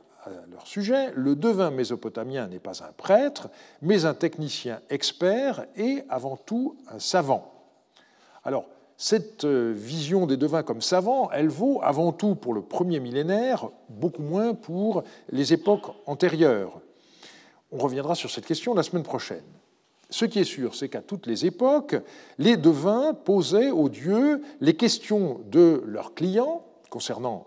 leur sujet, le devin mésopotamien n'est pas un prêtre, mais un technicien expert et avant tout un savant. Alors, cette euh, vision des devins comme savants, elle vaut avant tout pour le premier millénaire, beaucoup moins pour les époques antérieures. On reviendra sur cette question la semaine prochaine. Ce qui est sûr, c'est qu'à toutes les époques, les devins posaient aux dieux les questions de leurs clients concernant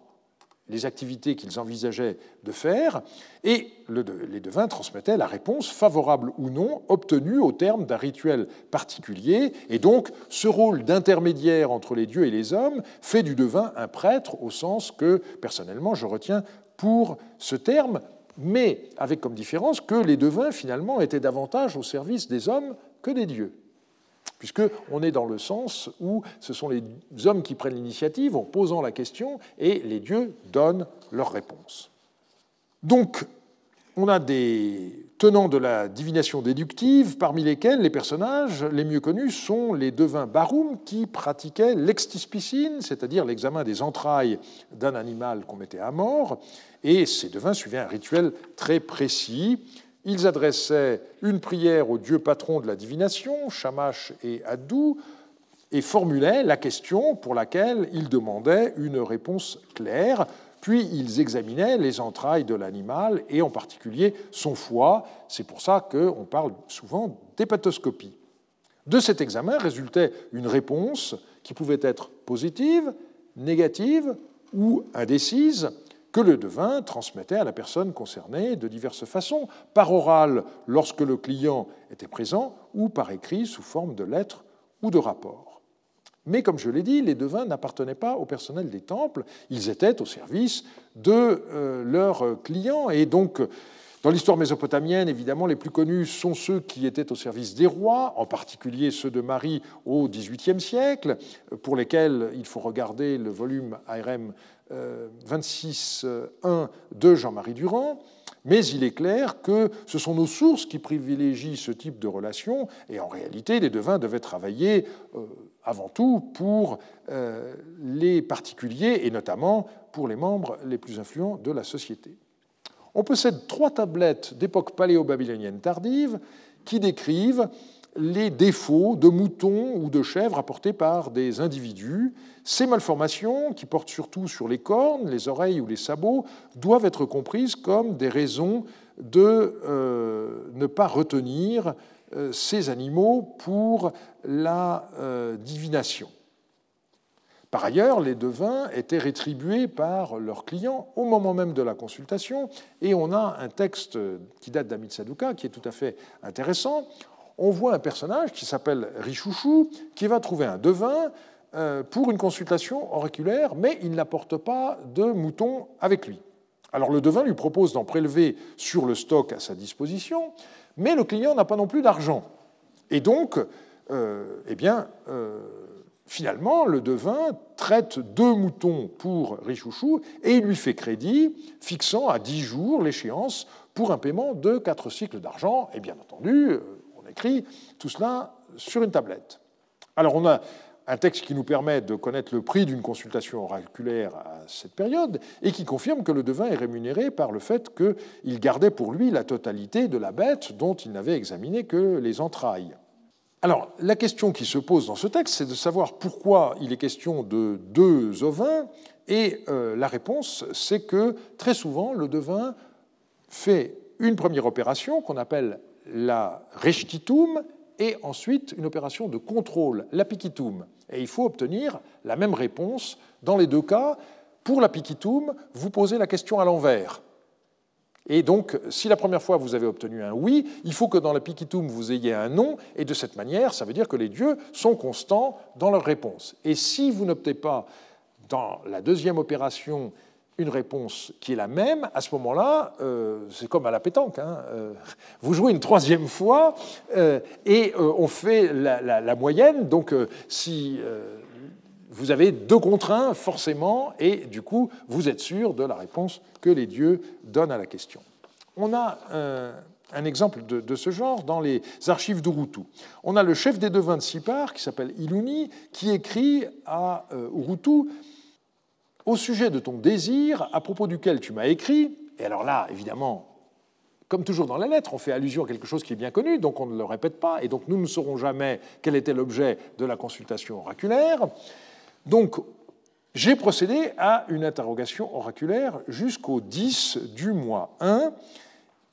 les activités qu'ils envisageaient de faire, et les devins transmettaient la réponse favorable ou non obtenue au terme d'un rituel particulier, et donc ce rôle d'intermédiaire entre les dieux et les hommes fait du devin un prêtre au sens que, personnellement, je retiens pour ce terme, mais avec comme différence que les devins, finalement, étaient davantage au service des hommes que des dieux puisqu'on est dans le sens où ce sont les hommes qui prennent l'initiative en posant la question et les dieux donnent leur réponse. Donc, on a des tenants de la divination déductive, parmi lesquels les personnages les mieux connus sont les devins barum qui pratiquaient l'extispicine, c'est-à-dire l'examen des entrailles d'un animal qu'on mettait à mort, et ces devins suivaient un rituel très précis ils adressaient une prière au dieu patron de la divination, Shamash et Adou, et formulaient la question pour laquelle ils demandaient une réponse claire, puis ils examinaient les entrailles de l'animal et en particulier son foie. C'est pour ça qu'on parle souvent d'hépatoscopie. De cet examen résultait une réponse qui pouvait être positive, négative ou indécise, que le devin transmettait à la personne concernée de diverses façons, par oral lorsque le client était présent, ou par écrit sous forme de lettres ou de rapports. Mais comme je l'ai dit, les devins n'appartenaient pas au personnel des temples, ils étaient au service de euh, leurs clients, et donc dans l'histoire mésopotamienne, évidemment, les plus connus sont ceux qui étaient au service des rois, en particulier ceux de Marie au XVIIIe siècle, pour lesquels il faut regarder le volume ARM 26.1 de Jean-Marie Durand. Mais il est clair que ce sont nos sources qui privilégient ce type de relation, et en réalité, les devins devaient travailler euh, avant tout pour euh, les particuliers, et notamment pour les membres les plus influents de la société. On possède trois tablettes d'époque paléo-babylonienne tardive qui décrivent les défauts de moutons ou de chèvres apportés par des individus. Ces malformations, qui portent surtout sur les cornes, les oreilles ou les sabots, doivent être comprises comme des raisons de euh, ne pas retenir euh, ces animaux pour la euh, divination. Par ailleurs, les devins étaient rétribués par leurs clients au moment même de la consultation, et on a un texte qui date d'Amit Sadouka qui est tout à fait intéressant. On voit un personnage qui s'appelle Richouchou, qui va trouver un devin euh, pour une consultation auriculaire, mais il n'apporte pas de mouton avec lui. Alors le devin lui propose d'en prélever sur le stock à sa disposition, mais le client n'a pas non plus d'argent. Et donc, euh, eh bien, euh, Finalement, le devin traite deux moutons pour Richouchou et il lui fait crédit, fixant à dix jours l'échéance pour un paiement de quatre cycles d'argent. Et bien entendu, écrit tout cela sur une tablette. Alors on a un texte qui nous permet de connaître le prix d'une consultation oraculaire à cette période et qui confirme que le devin est rémunéré par le fait qu'il gardait pour lui la totalité de la bête dont il n'avait examiné que les entrailles. Alors, la question qui se pose dans ce texte, c'est de savoir pourquoi il est question de deux ovins, et euh, la réponse, c'est que très souvent, le devin fait une première opération qu'on appelle la rechtitum, et ensuite une opération de contrôle, l'apikitum. Et il faut obtenir la même réponse dans les deux cas. Pour l'apikitum, vous posez la question à l'envers. Et donc, si la première fois vous avez obtenu un oui, il faut que dans la piquitum vous ayez un non, et de cette manière, ça veut dire que les dieux sont constants dans leur réponse. Et si vous n'obtenez pas dans la deuxième opération une réponse qui est la même, à ce moment-là, euh, c'est comme à la pétanque. Hein, euh, vous jouez une troisième fois euh, et on fait la, moyenne. Donc, si vous avez deux contraintes forcément, et du coup, vous êtes sûr de la réponse que les dieux donnent à la question. On a un, exemple de, ce genre dans les archives d'Urutu. On a le chef des devins de Sipar, qui s'appelle Iluni, qui écrit à Urutu Au sujet de ton désir, à propos duquel tu m'as écrit, et alors là, évidemment, comme toujours dans la lettre, on fait allusion à quelque chose qui est bien connu, donc on ne le répète pas, et donc nous ne saurons jamais quel était l'objet de la consultation oraculaire. Donc, j'ai procédé à une interrogation oraculaire jusqu'au 10 du mois 1,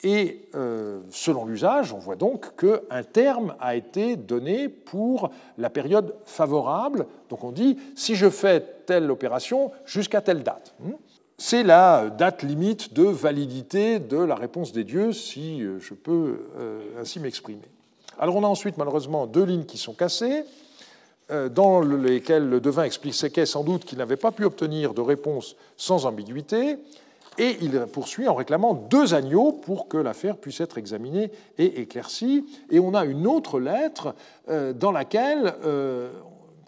Et euh, selon l'usage, on voit donc qu'un terme a été donné pour la période favorable. Donc on dit, si je fais telle opération jusqu'à telle date. Hmm, c'est la date limite de validité de la réponse des dieux, si euh, je peux euh, ainsi m'exprimer. Alors on a ensuite malheureusement deux lignes qui sont cassées, dans lesquelles le devin expliquait sans doute qu'il n'avait pas pu obtenir de réponse sans ambiguïté, et il poursuit en réclamant deux agneaux pour que l'affaire puisse être examinée et éclaircie. Et on a une autre lettre euh, dans laquelle euh,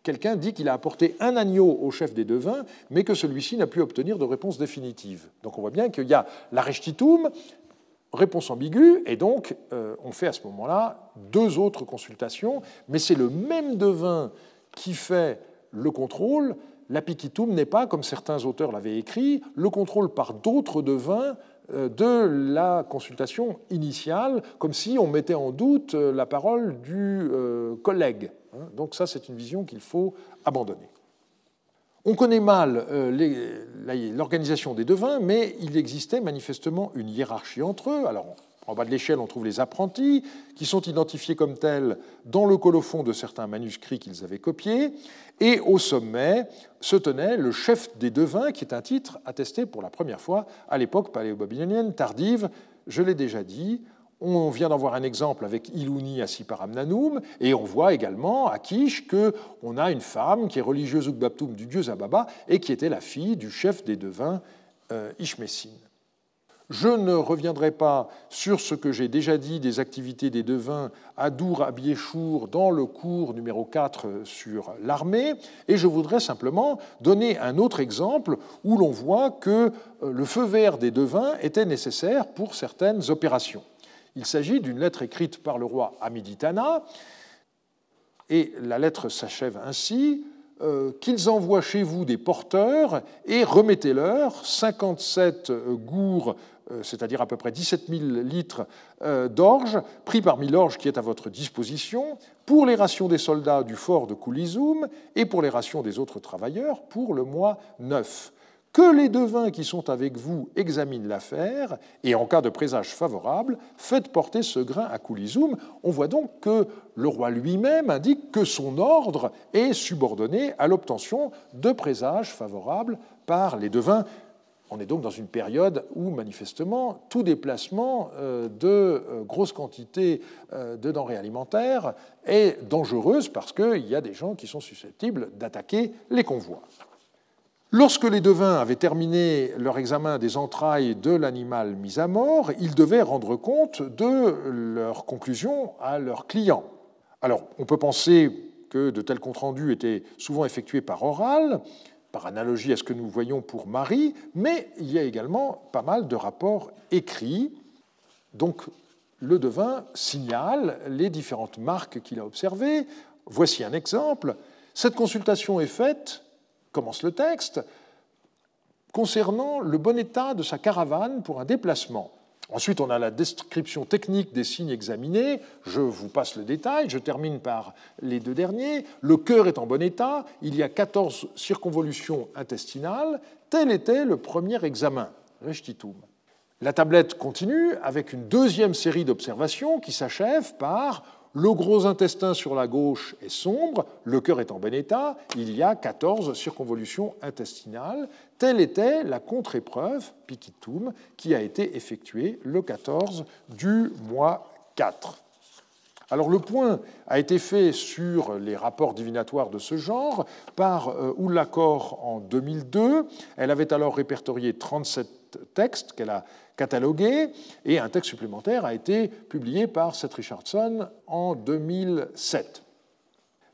quelqu'un dit qu'il a apporté un agneau au chef des devins, mais que celui-ci n'a pu obtenir de réponse définitive. Donc on voit bien qu'il y a la restitutum, réponse ambiguë, et donc euh, on fait à ce moment-là deux autres consultations, mais c'est le même devin qui fait le contrôle l'apiquitum n'est pas, comme certains auteurs l'avaient écrit, le contrôle par d'autres devins euh, de la consultation initiale, comme si on mettait en doute euh, la parole du euh, collègue. Hein. Donc ça, c'est une vision qu'il faut abandonner. On connaît mal l'organisation des devins, mais il existait manifestement une hiérarchie entre eux. Alors, en bas de l'échelle, on trouve les apprentis, qui sont identifiés comme tels dans le colophon de certains manuscrits qu'ils avaient copiés. Et au sommet se tenait le chef des devins, qui est un titre attesté pour la première fois à l'époque paléo-babylonienne tardive. Je l'ai déjà dit, on vient d'en voir un exemple avec Iluni Asiparamnanum, et on voit également à Kish qu'on a une femme qui est religieuse Ugbaptum du dieu Zababa et qui était la fille du chef des devins euh, Ishmessine. Je ne reviendrai pas sur ce que j'ai déjà dit des activités des devins à Dour à Biéchour dans le cours numéro 4 sur l'armée, et je voudrais simplement donner un autre exemple où l'on voit que euh, le feu vert des devins était nécessaire pour certaines opérations. Il s'agit d'une lettre écrite par le roi Amiditana, et la lettre s'achève ainsi qu'ils envoient chez vous des porteurs et remettez-leur 57 gourds euh, c'est-à-dire à peu près 17 000 litres euh, d'orge, pris parmi l'orge qui est à votre disposition, pour les rations des soldats du fort de Koulizoum et pour les rations des autres travailleurs pour le mois 9. Que les devins qui sont avec vous examinent l'affaire, et en cas de présage favorable, faites porter ce grain à Koulizoum. On voit donc que le roi lui-même indique que son ordre est subordonné à l'obtention de présages favorables par les devins on est donc dans une période où, manifestement, tout déplacement euh, de euh, grosses quantités euh, de denrées alimentaires est dangereuse parce qu'il y a des gens qui sont susceptibles d'attaquer les convois. Lorsque les devins avaient terminé leur examen des entrailles de l'animal mis à mort, ils devaient rendre compte de leurs conclusions à leurs clients. Alors, on peut penser que de tels comptes rendus étaient souvent effectués par oral, par analogie à ce que nous voyons pour Marie, mais il y a également pas mal de rapports écrits. Donc le devin signale les différentes marques qu'il a observées. Voici un exemple. Cette consultation est faite, commence le texte, concernant le bon état de sa caravane pour un déplacement. Ensuite, on a la description technique des signes examinés. Je vous passe le détail. Je termine par les deux derniers. Le cœur est en bon état. Il y a 14 circonvolutions intestinales. Tel était le premier examen. La tablette continue avec une deuxième série d'observations qui s'achève par le gros intestin sur la gauche est sombre, le cœur est en bon état, il y a 14 circonvolutions intestinales. Telle était la contre-épreuve, Piquitum, qui a été effectuée le 14 du mois 4. Alors le point a été fait sur les rapports divinatoires de ce genre par euh, Oulakor en 2002. Elle avait alors répertorié 37 textes qu'elle a catalogués et un texte supplémentaire a été publié par Seth Richardson en 2007.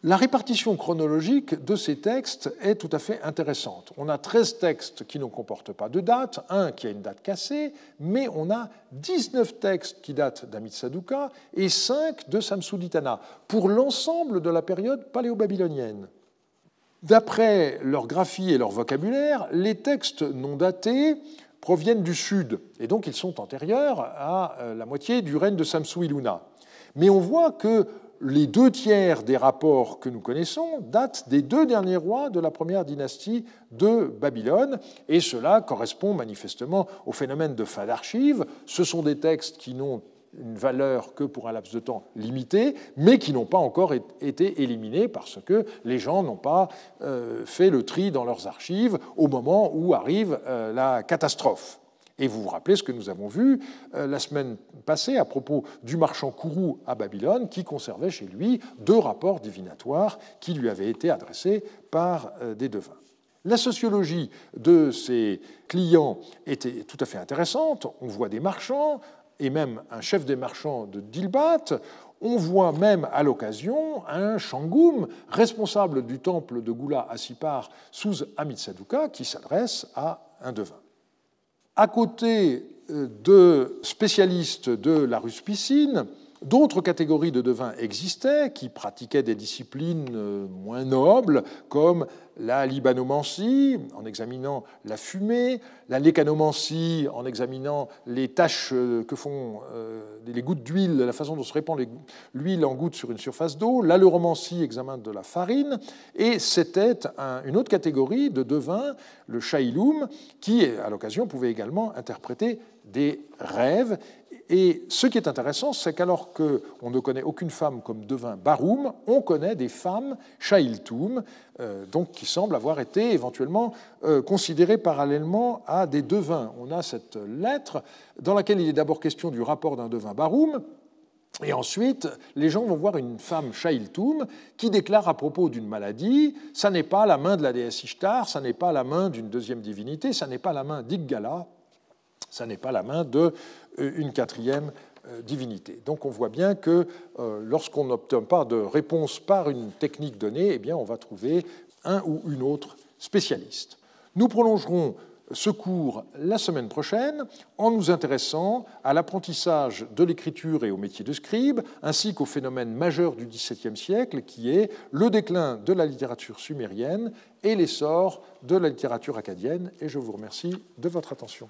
La répartition chronologique de ces textes est tout à fait intéressante. On a 13 textes qui ne comportent pas de date, un qui a une date cassée, mais on a 19 textes qui datent d'Amitsaduka et 5 de Samsuditana, pour l'ensemble de la période paléo-babylonienne. D'après leur graphie et leur vocabulaire, les textes non datés proviennent du sud, et donc ils sont antérieurs à euh, la moitié du règne de Samsu Iluna. Mais on voit que les deux tiers des rapports que nous connaissons datent des deux derniers rois de la première dynastie de Babylone, et cela correspond manifestement au phénomène de fin d'archives. Ce sont des textes qui n'ont une valeur que pour un laps de temps limité, mais qui n'ont pas encore été éliminés parce que les gens n'ont pas euh, fait le tri dans leurs archives au moment où arrive euh, la catastrophe. Et vous vous rappelez ce que nous avons vu euh, la semaine passée à propos du marchand Kourou à Babylone, qui conservait chez lui deux rapports divinatoires qui lui avaient été adressés par des devins. La sociologie de ces clients était tout à fait intéressante. On voit des marchands, et même un chef des marchands de Dilbat. On voit même à l'occasion un Shangoum, responsable du temple de Goula à Sipar sous Amitsaduka, qui s'adresse à un devin. À côté euh, de spécialistes de la ruspicine, D'autres catégories de devins existaient qui pratiquaient des disciplines euh, moins nobles, comme la libanomancie, en examinant la fumée, la lécanomancie, en examinant les taches euh, que font euh, les gouttes d'huile, la façon dont se répand l'huile en gouttes sur une surface d'eau, l'aleuromancie, examen de la farine, et c'était une autre catégorie de devins, le shailoum, qui, à l'occasion, pouvait également interpréter des rêves et ce qui est intéressant, c'est qu'alors qu'on ne connaît aucune femme comme devin Baroum, on connaît des femmes Shailtoum, euh, donc qui semblent avoir été éventuellement euh, considérées parallèlement à des devins. On a cette lettre dans laquelle il est d'abord question du rapport d'un devin Baroum, et ensuite, les gens vont voir une femme Shailtoum qui déclare à propos d'une maladie ça n'est pas la main de la déesse Ishtar, ça n'est pas la main d'une deuxième divinité, ça n'est pas la main d'Iggala, ça n'est pas la main de euh, une quatrième euh, divinité. Donc on voit bien que euh, lorsqu'on n'obtient pas de réponse par une technique donnée, eh bien on va trouver un ou une autre spécialiste. Nous prolongerons ce cours la semaine prochaine en nous intéressant à l'apprentissage de l'écriture et au métier de scribe, ainsi qu'au phénomène majeur du XVIIe siècle qui est le déclin de la littérature sumérienne et l'essor de la littérature acadienne. Et je vous remercie de votre attention.